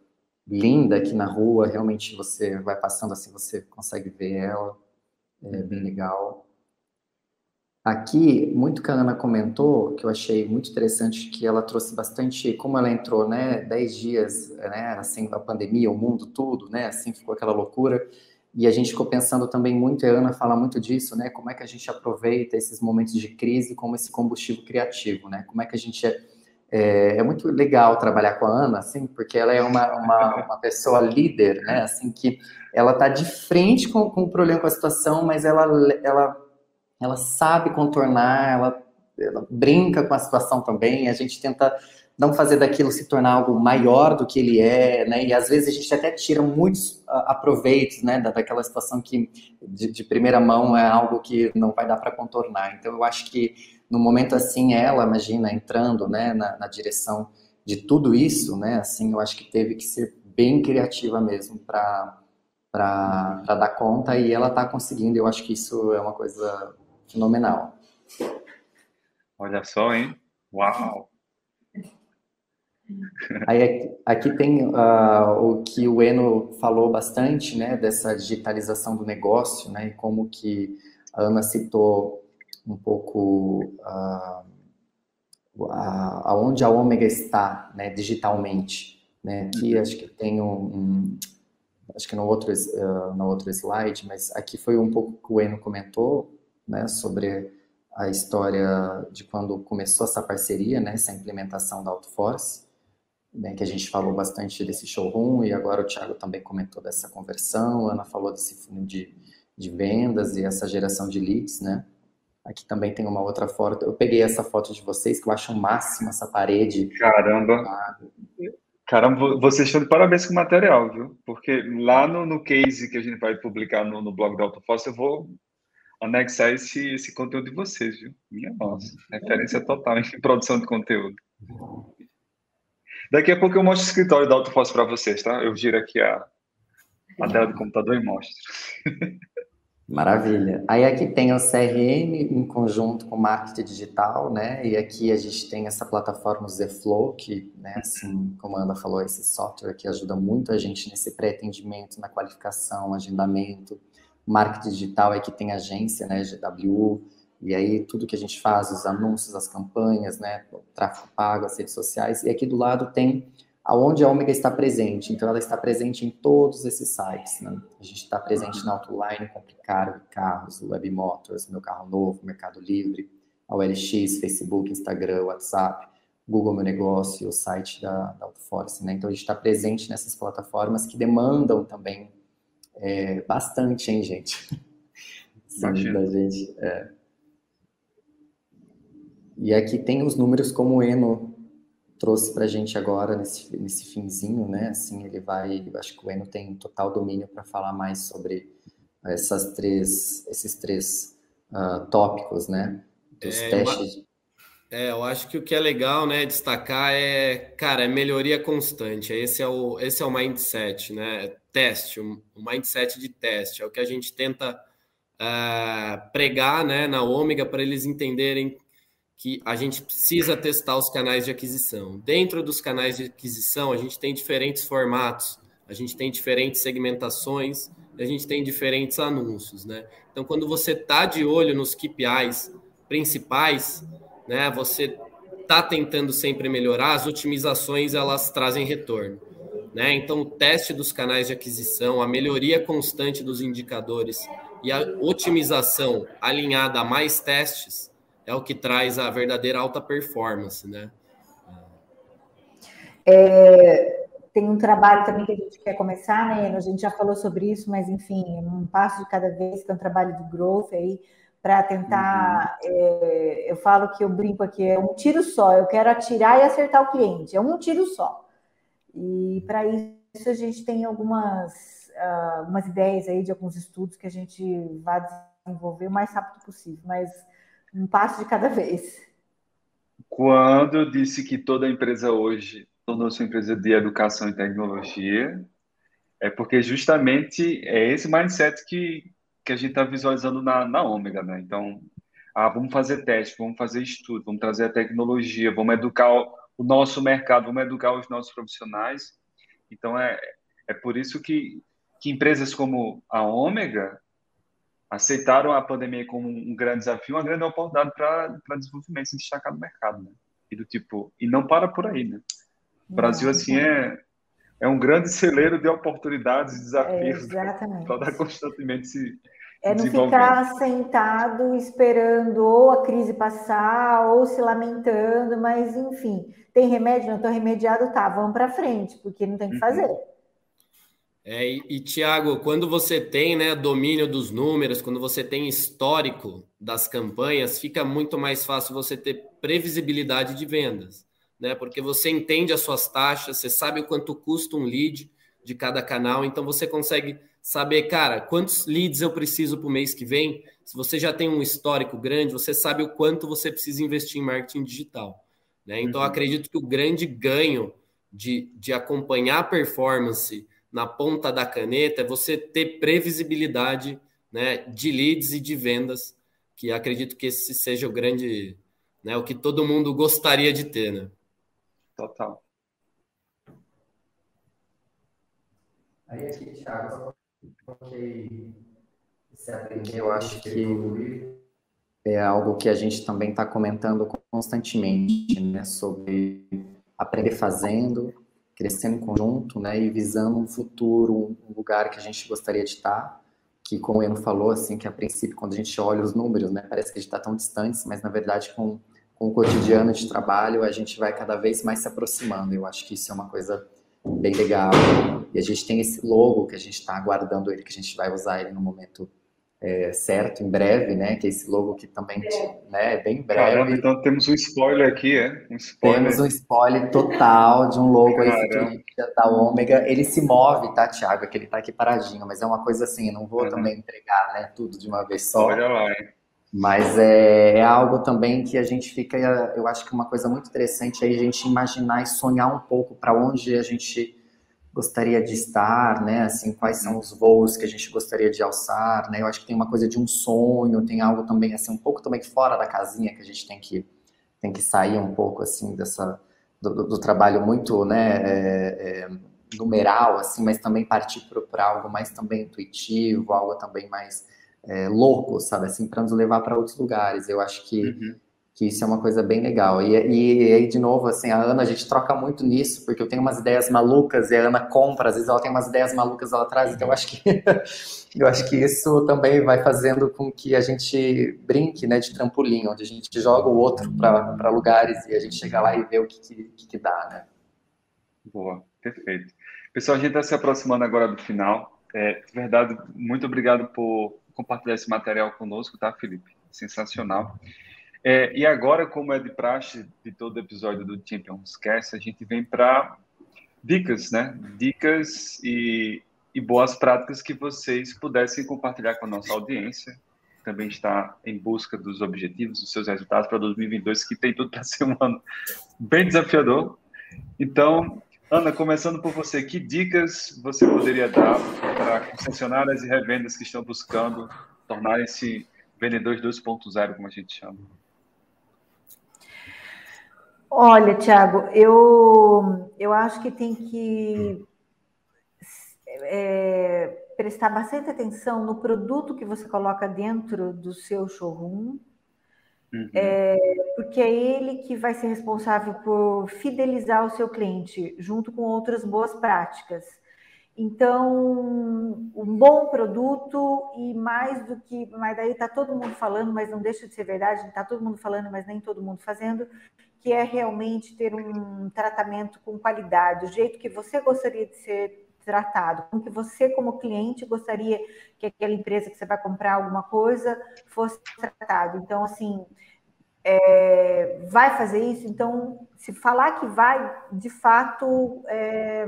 linda aqui na rua, realmente você vai passando assim, você consegue ver ela, é bem legal. Aqui, muito que a Ana comentou, que eu achei muito interessante, que ela trouxe bastante, como ela entrou, né, 10 dias, né, assim, a pandemia, o mundo, tudo, né, assim, ficou aquela loucura, e a gente ficou pensando também muito, e a Ana fala muito disso, né, como é que a gente aproveita esses momentos de crise como esse combustível criativo, né, como é que a gente... É, é, é muito legal trabalhar com a Ana, assim, porque ela é uma, uma, uma pessoa líder, né, assim, que ela tá de frente com, com o problema, com a situação, mas ela, ela ela sabe contornar, ela, ela brinca com a situação também, a gente tenta não fazer daquilo se tornar algo maior do que ele é, né? E às vezes a gente até tira muitos aproveitos, né, daquela situação que de, de primeira mão é algo que não vai dar para contornar. Então eu acho que no momento assim ela, imagina, entrando, né, na, na direção de tudo isso, né? Assim, eu acho que teve que ser bem criativa mesmo para para dar conta e ela está conseguindo. Eu acho que isso é uma coisa fenomenal. Olha só, hein? Uau! Aí aqui, tem uh, o que o Eno falou bastante, né, dessa digitalização do negócio, né, e como que a Ana citou um pouco uh, aonde a Ômega está, né, digitalmente, né, aqui acho que tem um, um acho que no outro, uh, no outro slide, mas aqui foi um pouco que o Eno comentou, né, sobre a história de quando começou essa parceria, né, essa implementação da AutoForce, né, que a gente falou bastante desse showroom e agora o Thiago também comentou dessa conversão, a Ana falou desse fundo de, de vendas e essa geração de leads, né? Aqui também tem uma outra foto. Eu peguei essa foto de vocês que eu acho o máximo essa parede. Caramba. Caramba, vocês estão de parabéns com o material, viu? Porque lá no, no case que a gente vai publicar no, no blog da AutoForce, eu vou anexar esse, esse conteúdo de vocês, viu? Minha nossa, referência total em produção de conteúdo. Daqui a pouco eu mostro o escritório da AutoForce para vocês, tá? Eu giro aqui a, a tela do computador e mostro. *laughs* Maravilha. Aí aqui tem o CRM em conjunto com marketing digital, né? E aqui a gente tem essa plataforma Zflow, que, né, assim, como a Ana falou, esse software que ajuda muito a gente nesse pré-atendimento, na qualificação, agendamento. Marketing digital é que tem agência, né, GW, e aí tudo que a gente faz, os anúncios, as campanhas, né, o tráfego pago, as redes sociais. E aqui do lado tem aonde a Omega está presente. Então ela está presente em todos esses sites. Né? A gente está presente na Autoline, Complicaro, Carros, Web Motors, Meu Carro Novo, Mercado Livre, a OLX, Facebook, Instagram, WhatsApp, Google Meu Negócio, o site da, da AutoForce. Né? Então a gente está presente nessas plataformas que demandam também é, bastante, hein, gente? *laughs* Sim, da gente. É. E aqui tem os números como o Eno trouxe para a gente agora nesse, nesse finzinho, né? Assim, ele vai, acho que o Eno tem total domínio para falar mais sobre essas três, esses três uh, tópicos, né? Dos é, testes. É, eu acho que o que é legal, né, destacar é, cara, é melhoria constante. Esse é o, esse é o mindset, né? Teste, o mindset de teste. É o que a gente tenta uh, pregar, né, na Ômega para eles entenderem que a gente precisa testar os canais de aquisição. Dentro dos canais de aquisição, a gente tem diferentes formatos, a gente tem diferentes segmentações, a gente tem diferentes anúncios, né? Então, quando você tá de olho nos KPIs principais, né, você tá tentando sempre melhorar, as otimizações elas trazem retorno, né? Então, o teste dos canais de aquisição, a melhoria constante dos indicadores e a otimização alinhada a mais testes é o que traz a verdadeira alta performance, né? É, tem um trabalho também que a gente quer começar, né? A gente já falou sobre isso, mas enfim, um passo de cada vez, que é um trabalho de growth aí, para tentar. Uhum. É, eu falo que eu brinco aqui, é um tiro só, eu quero atirar e acertar o cliente, é um tiro só. E para isso a gente tem algumas, uh, ideias aí de alguns estudos que a gente vai desenvolver o mais rápido possível, mas um passo de cada vez. Quando eu disse que toda empresa hoje tornou-se uma empresa de educação e tecnologia, é porque justamente é esse mindset que, que a gente está visualizando na, na Ômega, né? Então, ah, vamos fazer teste, vamos fazer estudo, vamos trazer a tecnologia, vamos educar o, o nosso mercado, vamos educar os nossos profissionais. Então, é, é por isso que, que empresas como a Ômega aceitaram a pandemia como um grande desafio, uma grande oportunidade para desenvolvimento, se destacar no mercado, né? E do tipo, e não para por aí, né? O Brasil, assim, é, é um grande celeiro de oportunidades e desafios é, para constantemente se é não ficar sentado esperando ou a crise passar ou se lamentando, mas enfim, tem remédio? Não estou remediado, tá, vamos para frente, porque não tem que uhum. fazer. Uhum. É, e, e Tiago, quando você tem né, domínio dos números, quando você tem histórico das campanhas, fica muito mais fácil você ter previsibilidade de vendas, né? Porque você entende as suas taxas, você sabe o quanto custa um lead de cada canal, então você consegue saber, cara, quantos leads eu preciso para o mês que vem. Se você já tem um histórico grande, você sabe o quanto você precisa investir em marketing digital. Né? Então, uhum. acredito que o grande ganho de, de acompanhar a performance na ponta da caneta é você ter previsibilidade né, de leads e de vendas, que acredito que esse seja o grande, né? O que todo mundo gostaria de ter, né? Total. Aí aqui, Thiago, coloquei esse aprender, eu acho que é algo que a gente também está comentando constantemente, né? Sobre aprender fazendo, crescendo em conjunto, né? E visando um futuro, um lugar que a gente gostaria de estar. Que, como o Eno falou, assim, que a princípio, quando a gente olha os números, né? Parece que a gente está tão distante, mas na verdade, com, com o cotidiano de trabalho, a gente vai cada vez mais se aproximando. Eu acho que isso é uma coisa bem legal. E a gente tem esse logo que a gente está aguardando ele, que a gente vai usar ele no momento é, certo, em breve, né? Que é esse logo que também né, é bem breve. Caramba, então temos um spoiler aqui, é? Um spoiler. Temos um spoiler total de um logo aí da Ômega. Ele se move, tá, Thiago? É que ele tá aqui paradinho, mas é uma coisa assim, não vou uhum. também entregar né, tudo de uma vez só. Olha lá, hein? Mas é, é, algo também que a gente fica, eu acho que uma coisa muito interessante é a gente imaginar e sonhar um pouco para onde a gente gostaria de estar, né? Assim, quais são os voos que a gente gostaria de alçar, né? Eu acho que tem uma coisa de um sonho, tem algo também assim um pouco também fora da casinha que a gente tem que tem que sair um pouco assim dessa do, do trabalho muito, né? É, é, numeral, assim, mas também partir para algo mais também intuitivo, algo também mais é, louco, sabe? Assim, para nos levar para outros lugares. Eu acho que uhum que isso é uma coisa bem legal. E, e, aí, de novo, assim, a Ana, a gente troca muito nisso, porque eu tenho umas ideias malucas e a Ana compra, às vezes ela tem umas ideias malucas lá atrás, então eu acho que, *laughs* eu acho que isso também vai fazendo com que a gente brinque, né, de trampolim, onde a gente joga o outro para lugares e a gente chega lá e vê o que, que, que dá, né? Boa, perfeito. Pessoal, a gente está se aproximando agora do final. É, de verdade, muito obrigado por compartilhar esse material conosco, tá, Felipe? Sensacional. É, e agora, como é de praxe de todo episódio do Champions Cast, a gente vem para dicas, né? Dicas e, e, boas práticas que vocês pudessem compartilhar com a nossa audiência. Também está em busca dos objetivos, dos seus resultados para 2022, que tem tudo para ser um ano bem desafiador. Então, Ana, começando por você, que dicas você poderia dar para concessionárias e revendas que estão buscando tornarem-se vendedores 2.0, como a gente chama? Olha, Tiago, eu, eu acho que tem que é, prestar bastante atenção no produto que você coloca dentro do seu showroom, uhum. é, porque é ele que vai ser responsável por fidelizar o seu cliente, junto com outras boas práticas. Então, um bom produto e mais do que, mas daí está todo mundo falando, mas não deixa de ser verdade, está todo mundo falando, mas nem todo mundo fazendo, que é realmente ter um tratamento com qualidade, do jeito que você gostaria de ser tratado, como que você como cliente gostaria que aquela empresa que você vai comprar alguma coisa fosse tratado. Então, assim, é, vai fazer isso? Então, se falar que vai, de fato, é,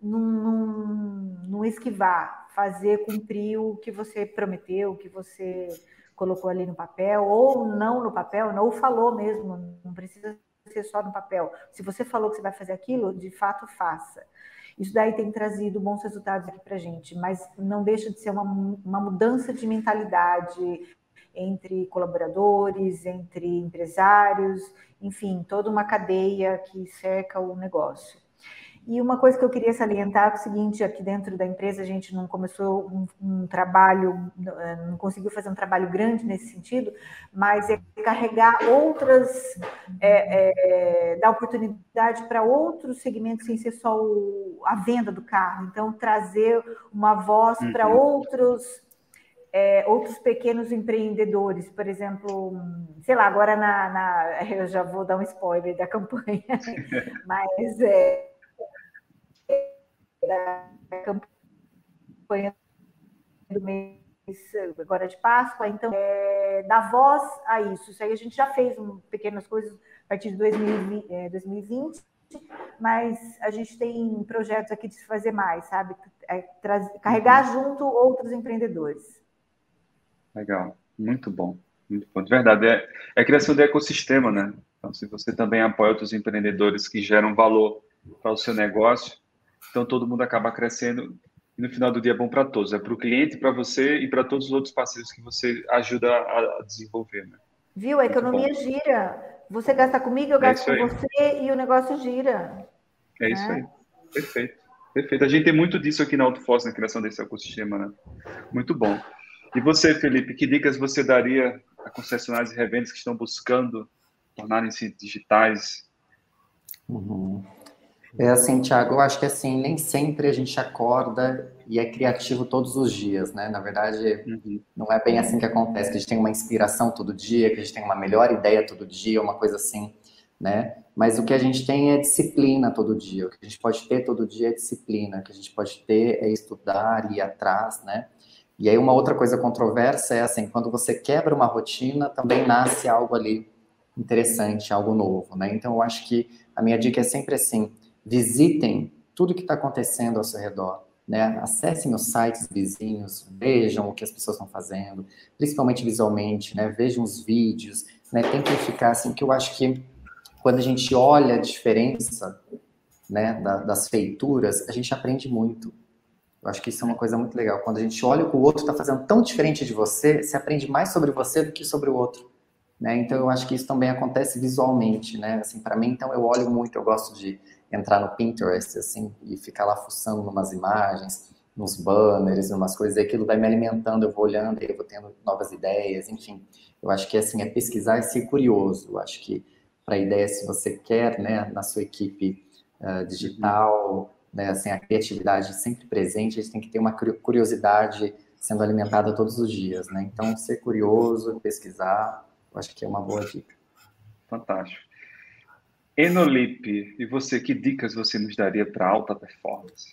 não esquivar, fazer cumprir o que você prometeu, o que você colocou ali no papel, ou não no papel, ou falou mesmo, não precisa ser só no papel. Se você falou que você vai fazer aquilo, de fato faça. Isso daí tem trazido bons resultados aqui para gente, mas não deixa de ser uma, uma mudança de mentalidade entre colaboradores, entre empresários, enfim, toda uma cadeia que cerca o negócio. E uma coisa que eu queria salientar é o seguinte: aqui dentro da empresa a gente não começou um, um, trabalho, eh, não conseguiu fazer um trabalho grande nesse sentido, mas é carregar outras, é, é, dar oportunidade para outros segmentos sem ser só o, a venda do carro. Então, trazer uma voz uhum. para outros é, outros pequenos empreendedores, por exemplo, sei lá, agora na, na, *laughs* eu já vou dar um spoiler da campanha, *laughs* mas é, da campanha do mês agora de Páscoa, então é, dá voz a isso. Isso aí a gente já fez um, pequenas coisas a partir de 2020, é, 2020 mas a gente tem projetos aqui de se fazer mais, sabe? É, carregar uhum. junto outros empreendedores. Legal, muito bom, muito bom. De verdade, é, é a criação do ecossistema, né? Então, se você também apoia outros empreendedores que geram valor para o seu negócio, então todo mundo acaba crescendo e no final do dia é bom para todos, é para o cliente, para você e para todos os outros parceiros que você ajuda a desenvolver. Né? Viu? A economia gira. Você gasta comigo, eu é gasto é com você e o negócio gira. É né? isso aí. Perfeito. Perfeito. A gente tem muito disso aqui na AutoForce, na criação desse ecossistema, né? Muito bom. E você, Felipe, que dicas você daria a concessionários e revendas que estão buscando tornarem-se digitais? Uhum. É assim, Thiago, eu acho que assim, nem sempre a gente acorda e é criativo todos os dias, né? Na verdade, uhum. não é bem assim que acontece, que a gente tem uma inspiração todo dia, que a gente tem uma melhor ideia todo dia, uma coisa assim, né? Mas o que a gente tem é disciplina todo dia, o que a gente pode ter todo dia é disciplina, o que a gente pode ter é estudar, ir atrás, né? E aí uma outra coisa controversa é assim, quando você quebra uma rotina, também nasce algo ali interessante, algo novo, né? Então eu acho que a minha dica é sempre assim, visitem tudo que está acontecendo ao seu redor. Né? Acessem os sites vizinhos, vejam o que as pessoas estão fazendo, principalmente visualmente, né? vejam os vídeos, né? tentem ficar assim, que eu acho que quando a gente olha a diferença né, da, das feituras, a gente aprende muito. Eu acho que isso é uma coisa muito legal. Quando a gente olha o que o outro está fazendo tão diferente de você, você aprende mais sobre você do que sobre o outro. Né? Então, eu acho que isso também acontece visualmente. Né? Assim, Para mim, então, eu olho muito, eu gosto de entrar no Pinterest, assim, e ficar lá fuçando umas imagens, nos banners, umas coisas, e aquilo vai me alimentando, eu vou olhando, eu vou tendo novas ideias, enfim. Eu acho que, assim, é pesquisar e ser curioso. Eu acho que, para a ideia, se você quer, né, na sua equipe uh, digital, né, assim, a criatividade sempre presente, a gente tem que ter uma curiosidade sendo alimentada todos os dias, né? Então, ser curioso, pesquisar, eu acho que é uma boa dica. Fantástico. Enolip, e você, que dicas você nos daria para alta performance?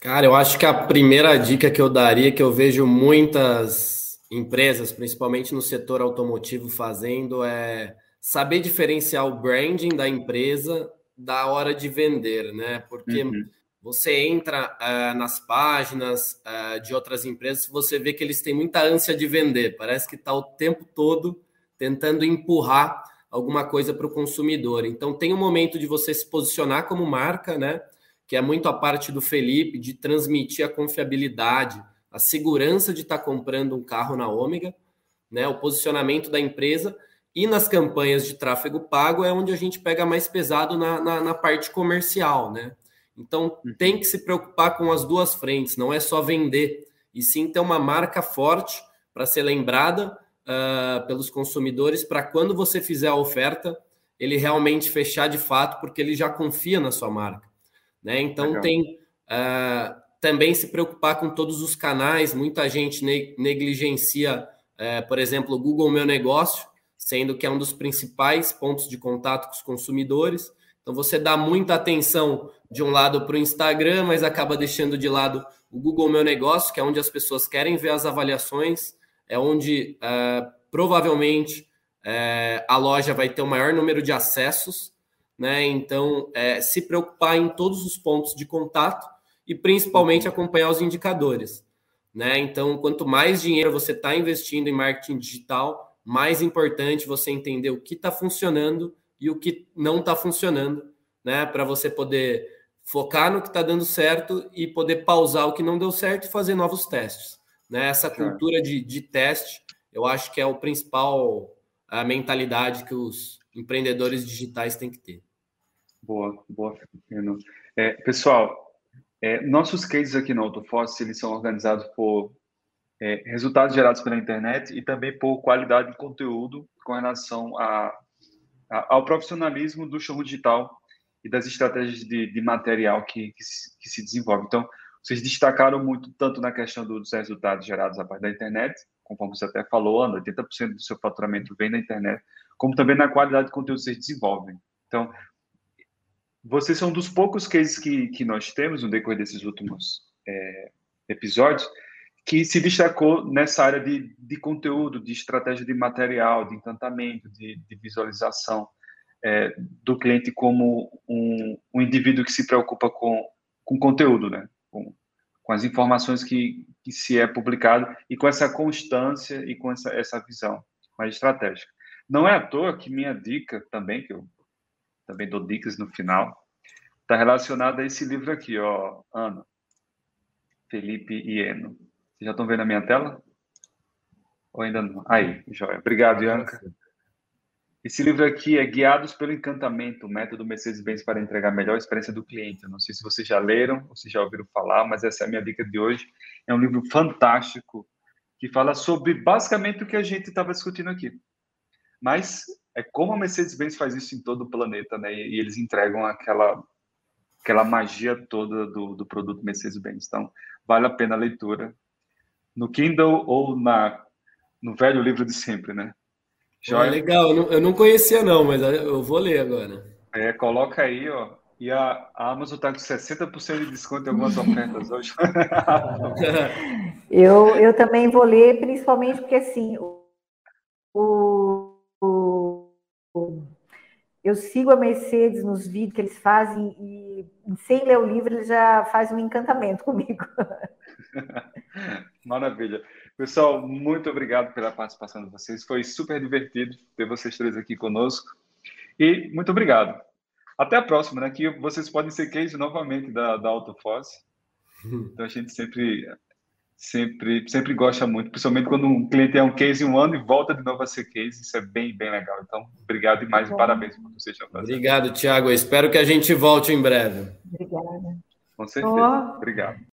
Cara, eu acho que a primeira dica que eu daria, que eu vejo muitas empresas, principalmente no setor automotivo, fazendo, é saber diferenciar o branding da empresa da hora de vender, né? Porque uhum. você entra uh, nas páginas uh, de outras empresas, você vê que eles têm muita ânsia de vender, parece que está o tempo todo tentando empurrar alguma coisa para o consumidor. Então tem um momento de você se posicionar como marca, né? Que é muito a parte do Felipe de transmitir a confiabilidade, a segurança de estar tá comprando um carro na Ômega, né? O posicionamento da empresa e nas campanhas de tráfego pago é onde a gente pega mais pesado na, na, na parte comercial, né? Então uhum. tem que se preocupar com as duas frentes, não é só vender, e sim ter uma marca forte para ser lembrada uh, pelos consumidores para quando você fizer a oferta, ele realmente fechar de fato, porque ele já confia na sua marca. Né? Então Legal. tem uh, também se preocupar com todos os canais. Muita gente ne negligencia, uh, por exemplo, o Google Meu Negócio, sendo que é um dos principais pontos de contato com os consumidores. Então você dá muita atenção de um lado para o Instagram, mas acaba deixando de lado o Google Meu Negócio, que é onde as pessoas querem ver as avaliações é onde é, provavelmente é, a loja vai ter o maior número de acessos, né? Então, é, se preocupar em todos os pontos de contato e principalmente acompanhar os indicadores, né? Então, quanto mais dinheiro você está investindo em marketing digital, mais importante você entender o que está funcionando e o que não está funcionando, né? Para você poder focar no que está dando certo e poder pausar o que não deu certo e fazer novos testes. Né? Essa cultura de, de teste, eu acho que é o principal a mentalidade que os empreendedores digitais têm que ter. Boa, boa, Fernando. É, pessoal, é, nossos cases aqui no AutoForce, eles são organizados por é, resultados gerados pela internet e também por qualidade de conteúdo com relação a, a, ao profissionalismo do show digital e das estratégias de, de material que, que, se, que se desenvolve. Então, vocês destacaram muito tanto na questão dos resultados gerados a partir da internet, conforme você até falou, Ana, 80% do seu faturamento vem da internet, como também na qualidade de conteúdo que vocês desenvolvem. Então, vocês são dos poucos cases que, que nós temos no decorrer desses últimos é, episódios que se destacou nessa área de, de conteúdo, de estratégia de material, de encantamento, de, de visualização é, do cliente como um, um indivíduo que se preocupa com, com conteúdo, né? Com, com as informações que, que se é publicado e com essa constância e com essa, essa visão mais estratégica. Não é à toa que minha dica também, que eu também dou dicas no final, está relacionada a esse livro aqui, ó, Ana, Felipe e Eno. Vocês já estão vendo a minha tela? Ou ainda não? Aí, joia. Obrigado, Ianca. Esse livro aqui é Guiados pelo Encantamento, o método Mercedes-Benz para entregar a melhor experiência do cliente. Eu não sei se vocês já leram ou se já ouviram falar, mas essa é a minha dica de hoje. É um livro fantástico que fala sobre basicamente o que a gente estava discutindo aqui. Mas é como a Mercedes-Benz faz isso em todo o planeta, né? E, eles entregam aquela aquela magia toda do, do produto Mercedes-Benz. Então, vale a pena a leitura no Kindle ou na no velho livro de sempre, né? Joia. legal, eu não, conhecia não, mas eu vou ler agora. É, coloca aí, ó. E a, a Amazon está com 60% de desconto em algumas ofertas hoje. *laughs* eu, eu também vou ler, principalmente porque assim, o, o, eu sigo a Mercedes nos vídeos que eles fazem e sem ler o livro ele já faz um encantamento *laughs* comigo. *laughs* Maravilha. Pessoal, muito obrigado pela participação de vocês. Foi super divertido ter vocês três aqui conosco. E muito obrigado. Até a próxima, né? Que vocês podem ser case novamente da, da Autofoss. *laughs* Então a gente sempre, sempre, sempre gosta muito, principalmente quando um cliente é um case em um ano e volta de novo a ser case. Isso é bem, bem legal. Então, obrigado e mais parabéns por vocês fazendo. Obrigado, Tiago. Espero que a gente volte em breve. Obrigada. Com certeza. Oh. Obrigado.